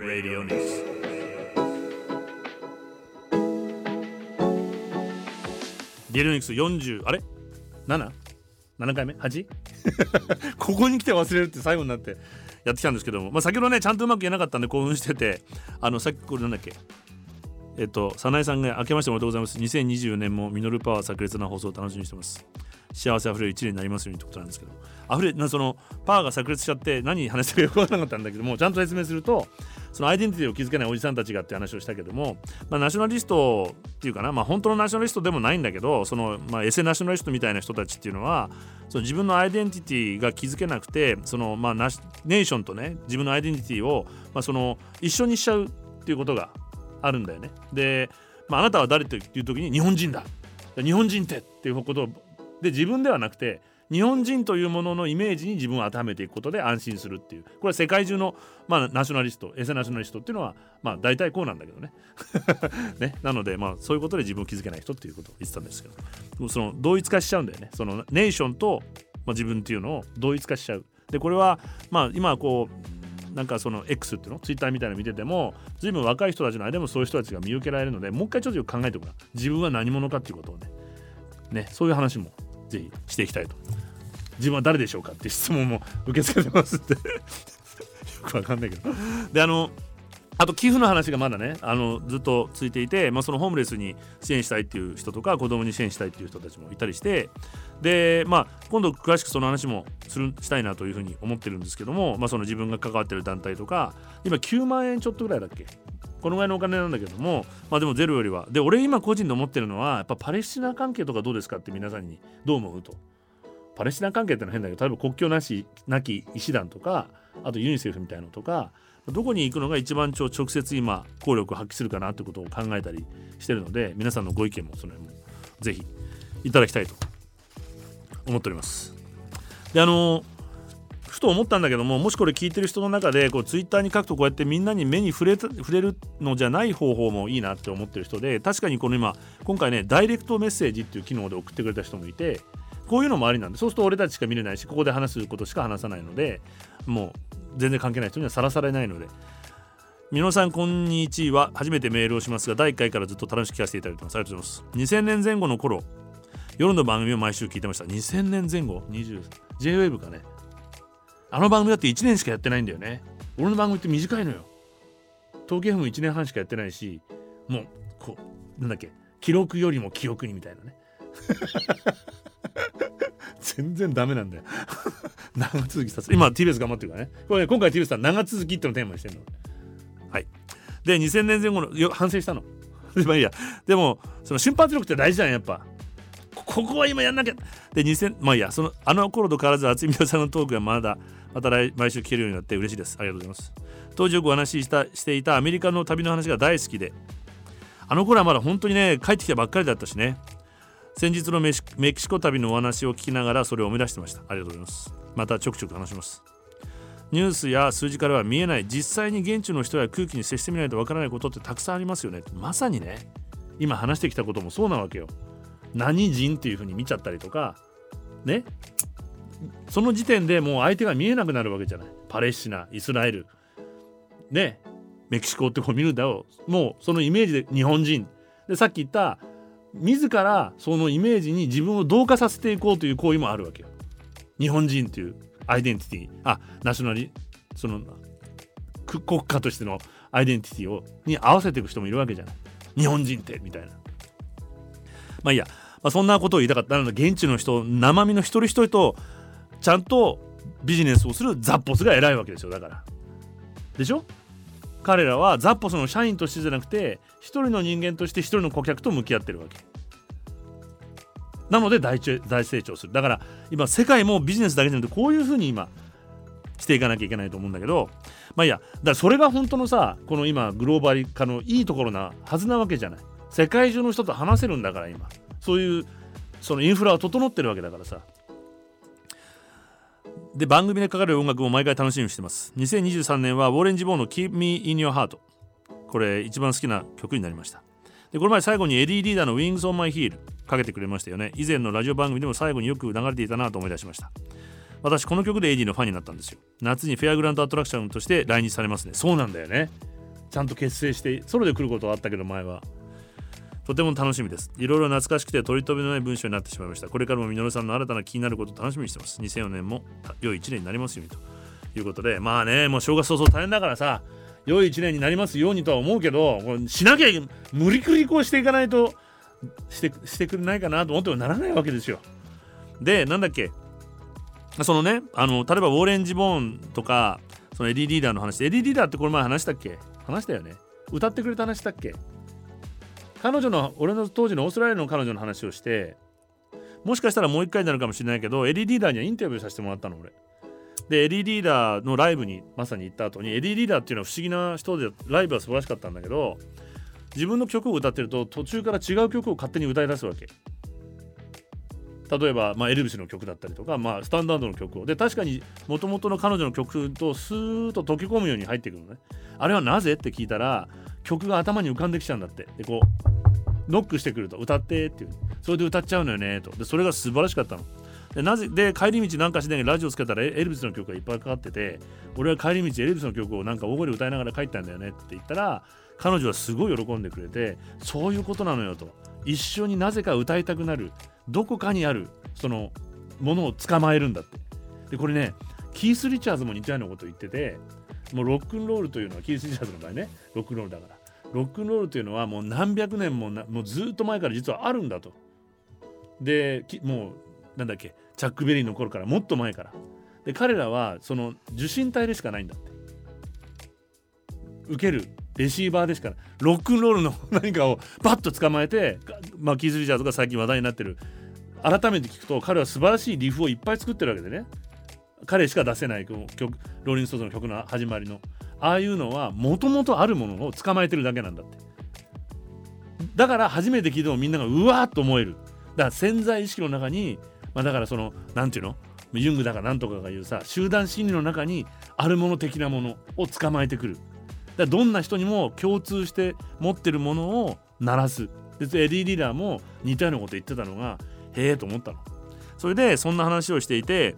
Radio News リエルニクス40あれ？7? 7回目？8? (laughs) ここに来て忘れるって最後になってやってきたんですけども、まあ、先ほどねちゃんとうまく言えなかったんで興奮しててあのさっきこれなんだっけ？えっと早苗さんが明けましておめでとうございます。2024年もミノルパワー炸裂な放送を楽しみにしてます。幸せあふれる一年になりますようにってことなんですけど。あふれなそのパワーが炸裂しちゃって何話してるかよく分からなかったんだけどもちゃんと説明するとそのアイデンティティを築けないおじさんたちがって話をしたけども、まあ、ナショナリストっていうかな、まあ、本当のナショナリストでもないんだけどその、まあ、エセナショナリストみたいな人たちっていうのはその自分のアイデンティティが築けなくてその、まあ、ネーションとね自分のアイデンティティを、まあ、その一緒にしちゃうっていうことがあるんだよね。で、まあ、なたは誰という時に日本人だ。日本人ってっていうことをで自分ではなくて日本人というもののイメージに自分を当てはめていくことで安心するっていう。これは世界中の、まあ、ナショナリストエセナショナリストっていうのは、まあ、大体こうなんだけどね。(laughs) ね。なので、まあ、そういうことで自分を気づけない人っていうことを言ってたんですけど。その同一化しちゃうんだよね。そのネーションと、まあ、自分っていうのを同一化しちゃう。でこれは、まあ、今こうなんかその X っていうの？ツイッターみたいなの見てても随分若い人たちの間でもそういう人たちが見受けられるのでもう一回ちょっとよく考えておくな自分は何者かっていうことをね。ねそういう話もぜひしていきたいと。自分は誰でしょうかって質問も受け付けてますって。(laughs) よくわかんないけど。であのあと寄付の話がまだねあのずっとついていて、まあ、そのホームレスに支援したいっていう人とか子供に支援したいっていう人たちもいたりしてで、まあ、今度詳しくその話もするしたいなというふうに思ってるんですけども、まあ、その自分が関わってる団体とか今9万円ちょっとぐらいだっけ？このぐらいのお金なんだけども、まあ、でもゼロよりは。で俺今個人で思ってるのはやっぱパレスチナ関係とかどうですかって皆さんにどう思うと。パレスチナ関係ってのは変だけど例えば国境なしなき医師団とかあとユニセフみたいなのとかどこに行くのが一番直接今効力を発揮するかなってことを考えたりしてるので皆さんのご意見もその辺もぜひいただきたいと思っております。であのふと思ったんだけどももしこれ聞いてる人の中でこうツイッターに書くとこうやってみんなに目に触れ触れるのじゃない方法もいいなって思ってる人で確かにこの今今回ねダイレクトメッセージっていう機能で送ってくれた人もいてこういうのもありなんでそうすると俺たちしか見れないしここで話すことしか話さないのでもう全然関係ない人にはさらされないので。皆さんこんにちは。初めてメールをしますが第1回からずっと楽しく聞かせていただいてます。ありがとうございます。2000年前後の頃夜の番組を毎週聞いてました。2000年前後？20JWAVE かね。あの番組だって1年しかやってないんだよね。俺の番組って短いのよ。統計も1年半しかやってないしもうこうなんだっけ？記録よりも記憶にみたいなね。全然ダメなんだよ。(laughs) 長続きさせ今 TBS 頑張ってるからね。これね今回 TBS さん長続きってのテーマにしてるの。はい。で2000年前後のよ反省したの。(laughs) まあいいや。でもその瞬発力って大事じゃんやっぱ。ここは今やんなきゃ。で2000まあいいや。そのあの頃と変わらず渥美さんのトークがまだまた来毎週聞けるようになって嬉しいです。ありがとうございます。当時よくお話ししたしていたアメリカの旅の話が大好きで。あの頃はまだ本当にね帰ってきたばっかりだったしね。先日のメキシコ旅のお話を聞きながらそれを思い出してました。ありがとうございます。またちょくちょく話します。ニュースや数字からは見えない実際に現地の人や空気に接してみないとわからないことってたくさんありますよね。まさにね今話してきたこともそうなわけよ。何人っていうふうに見ちゃったりとか。ね。その時点でもう相手が見えなくなるわけじゃない。パレスチナイスラエル。ね。メキシコってこう見るんだよもうそのイメージで日本人。でさっき言った自らそのイメージに自分を同化させていこうという行為もあるわけよ。日本人というアイデンティティあナショナリその国家としてのアイデンティティをに合わせていく人もいるわけじゃない。日本人ってみたいな。まあいいや、まあ、そんなことを言いたかったので現地の人生身の一人一人とちゃんとビジネスをするザッポスが偉いわけですよだから。でしょ？彼らはザッポスの社員としてじゃなくて一人の人間として一人の顧客と向き合ってるわけ。なので大大成長する。だから今世界もビジネスだけじゃなくてこういうふうに今していかなきゃいけないと思うんだけどまあいいや。だからそれが本当のさこの今グローバル化のいいところなはずなわけじゃない。世界中の人と話せるんだから今。そういうそのインフラは整ってるわけだからさ。で番組でかかる音楽も毎回楽しみにしてます。2023年はウォーレン・ジヴォンの Keep Me In Your Heart これ一番好きな曲になりました。でこの前最後にエディ・リーダーの Wings on My Heels かけてくれましたよね。以前のラジオ番組でも最後によく流れていたなと思い出しました。私この曲でエディのファンになったんですよ。夏にフェアグランドアトラクションとして来日されますね。そうなんだよね。ちゃんと結成してソロで来ることはあったけど前は。とても楽しみです。いろいろ懐かしくて取り留めのない文章になってしまいました。これからもみのるさんの新たな気になることを楽しみにしてます。2004年も良い1年になりますようにということで、まあね、もう正月早々大変だからさ、良い1年になりますようにとは思うけど、しなきゃ無理くりこうしていかないとしてしてくれないかなと思ってもならないわけですよ。で、なんだっけ、そのね、あの例えばウォーレンジ・ボーンとか、そのエディ・リーダーの話、エディ・リーダーってこの前話したっけ？話したよね。歌ってくれた話したっけ？彼女の俺の当時のオーストラリアの彼女の話をしてもしかしたらもう一回になるかもしれないけどエディ・リーダーにはインタビューさせてもらったの俺。でエディ・リーダーのライブにまさに行った後にエディ・リーダーっていうのは不思議な人でライブは素晴らしかったんだけど自分の曲を歌ってると途中から違う曲を勝手に歌い出すわけ。例えば、まあ、エルビスの曲だったりとか、まあ、スタンダードの曲を。で確かにもともとの彼女の曲とスーッと溶け込むように入ってくるのね。あれはなぜ？って聞いたら曲が頭に浮かんできちゃうんだって。でこうノックしてくると歌ってっていう。それで歌っちゃうのよねと。でそれが素晴らしかったの。でなぜで帰り道なんかしないラジオつけたらエルビスの曲がいっぱいかかってて俺は帰り道エルビスの曲をなんか大声で歌いながら帰ったんだよねって言ったら彼女はすごい喜んでくれてそういうことなのよと。一緒になぜか歌いたくなる。どこかにあるそのものを捕まえるんだって。でこれねキース・リチャーズも似たようなこと言っててもうロックンロールというのはキース・リチャーズの場合ね。ロックンロールだから。ロックンロールというのはもう何百年ももうずっと前から実はあるんだと。でもうなんだっけチャック・ベリーの頃からもっと前から。で彼らはその受信体でしかないんだって。受けるレシーバーでしかロックンロールの何かをバッと捕まえて、まあ、キース・リチャーズが最近話題になってる。改めて聞くと彼は素晴らしいリフをいっぱい作ってるわけでね。彼しか出せない曲ローリング・ストーズの曲の始まりの。ああいうのはもともとあるものを捕まえてるだけなんだって。だから初めて聞いてもみんながうわーっと思える。だから潜在意識の中に、まあ、だからその何て言うの？ユングだかなんとかが言うさ集団心理の中にあるもの的なものを捕まえてくる。だどんな人にも共通して持ってるものを鳴らす。でエディ・リーダーも似たようなこと言ってたのがへえと思ったの。それでそんな話をしていて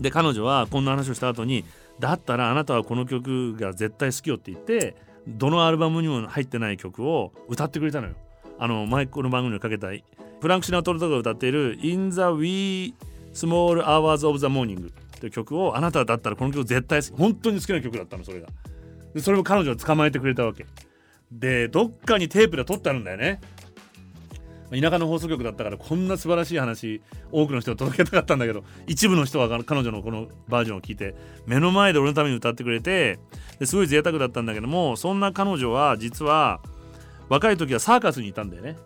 で彼女はこんな話をした後にだったらあなたはこの曲が絶対好きよって言ってどのアルバムにも入ってない曲を歌ってくれたのよ。あのマイクの番組にかけたフランク・シナトルとかが歌っている「In the Wee Small Hours of the Morning」という曲をあなただったらこの曲絶対本当に好きな曲だったのそれが。でそれを彼女は捕まえてくれたわけ。でどっかにテープで撮ってあるんだよね。田舎の放送局だったからこんな素晴らしい話多くの人が届けたかったんだけど一部の人は彼女のこのバージョンを聞いて目の前で俺のために歌ってくれてすごい贅沢だったんだけどもそんな彼女は実は若い時はサーカスにいたんだよね。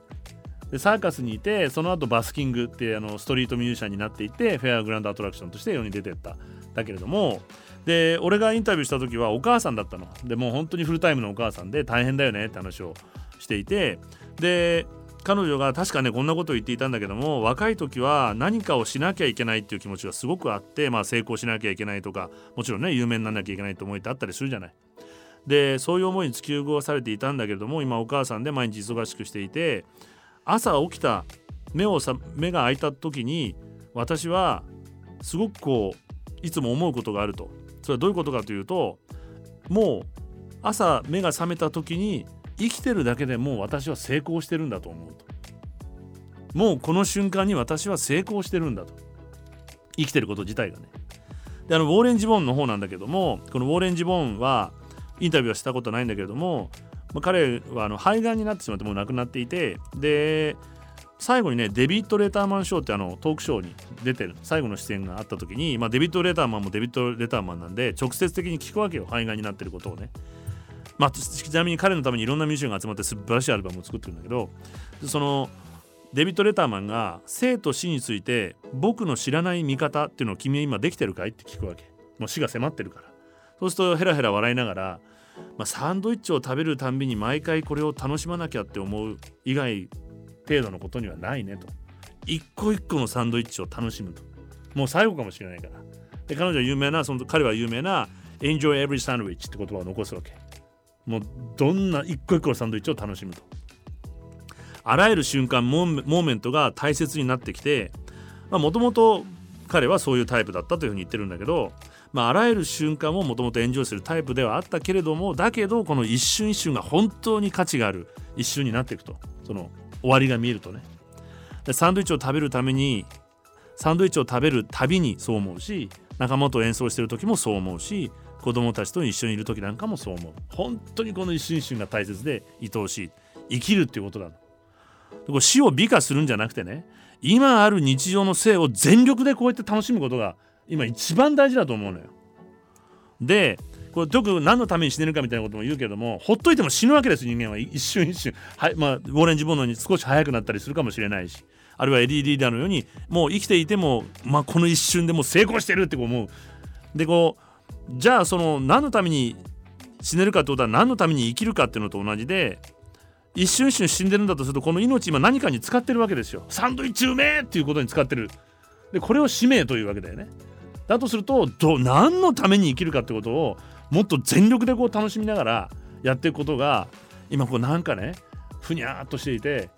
でサーカスにいてその後バスキングってあのストリートミュージシャンになっていてフェアグランドアトラクションとして世に出てった。だけれどもで俺がインタビューした時はお母さんだったの。でもう本当にフルタイムのお母さんで大変だよねって話をしていてで彼女が確かねこんなことを言っていたんだけども若い時は何かをしなきゃいけないっていう気持ちがすごくあって、まあ、成功しなきゃいけないとかもちろんね有名にならなきゃいけないと思いってあったりするじゃない。でそういう思いに突き動かされていたんだけれども今お母さんで毎日忙しくしていて朝起きた目をさ目が開いた時に私はすごくこういつも思うことがあるとそれはどういうことかというともう朝目が覚めた時に生きてるだけでもう私は成功してるんだと思うと。もうこの瞬間に私は成功してるんだと。生きてること自体がね。であのウォーレン・ジボンの方なんだけどもこのウォーレン・ジボンはインタビューはしたことないんだけれども、まあ、彼はあの肺がんになってしまってもう亡くなっていてで最後にねデビッド・レターマンショーってあのトークショーに出てる最後の出演があった時に、まあ、デビッド・レターマンもデビッド・レターマンなんで直接的に聞くわけよ肺がんになってることをね。まあ、ちなみに彼のためにいろんなミュージシャンが集まって素晴らしいアルバムを作ってるんだけどそのデビッド・レターマンが生と死について僕の知らない見方っていうのを君は今できてるかいって聞くわけ。もう死が迫ってるから。そうするとヘラヘラ笑いながら、まあ、サンドイッチを食べるたんびに毎回これを楽しまなきゃって思う以外程度のことにはないねと。一個一個のサンドイッチを楽しむと。もう最後かもしれないから。で彼女は有名なその彼は有名な Enjoy every sandwich って言葉を残すわけ。もうどんな一個一個のサンドイッチを楽しむと。あらゆる瞬間モーメントが大切になってきてもともと彼はそういうタイプだったというふうに言ってるんだけど、まあ、あらゆる瞬間ももともとエンジョイするタイプではあったけれどもだけどこの一瞬一瞬が本当に価値がある一瞬になっていくと。その終わりが見えるとね。でサンドイッチを食べるためにサンドイッチを食べるたびにそう思うし仲間と演奏してる時もそう思うし子供たちと一緒にいる時なんかもそう思う。本当にこの一瞬一瞬が大切で愛おしい。生きるっていうことだこ死を美化するんじゃなくてね今ある日常の生を全力でこうやって楽しむことが今一番大事だと思うのよ。でこれ特に何のために死ねるかみたいなことも言うけどもほっといても死ぬわけです人間は。一瞬一瞬。はい、まあ、ウォーレン・ジボンのように少し早くなったりするかもしれないし。あるいはエディ・リーダーのようにもう生きていても、まあ、この一瞬でも成功してるって思う。でこうじゃあその何のために死ねるかってことは何のために生きるかっていうのと同じで一瞬一瞬死んでるんだとするとこの命今何かに使ってるわけですよ。サンドイッチうめえっていうことに使ってる。でこれを使命というわけだよね。だとするとど何のために生きるかってことをもっと全力でこう楽しみながらやっていくことが今こうなんかねふにゃっとしていて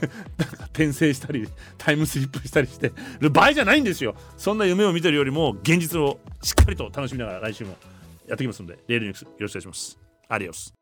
(laughs) なんか転生したりタイムスリップしたりしてる場合じゃないんですよ。そんな夢を見てるよりも現実をしっかりと楽しみながら来週もやってきますのでレールニュースよろしくお願いします。アディオス。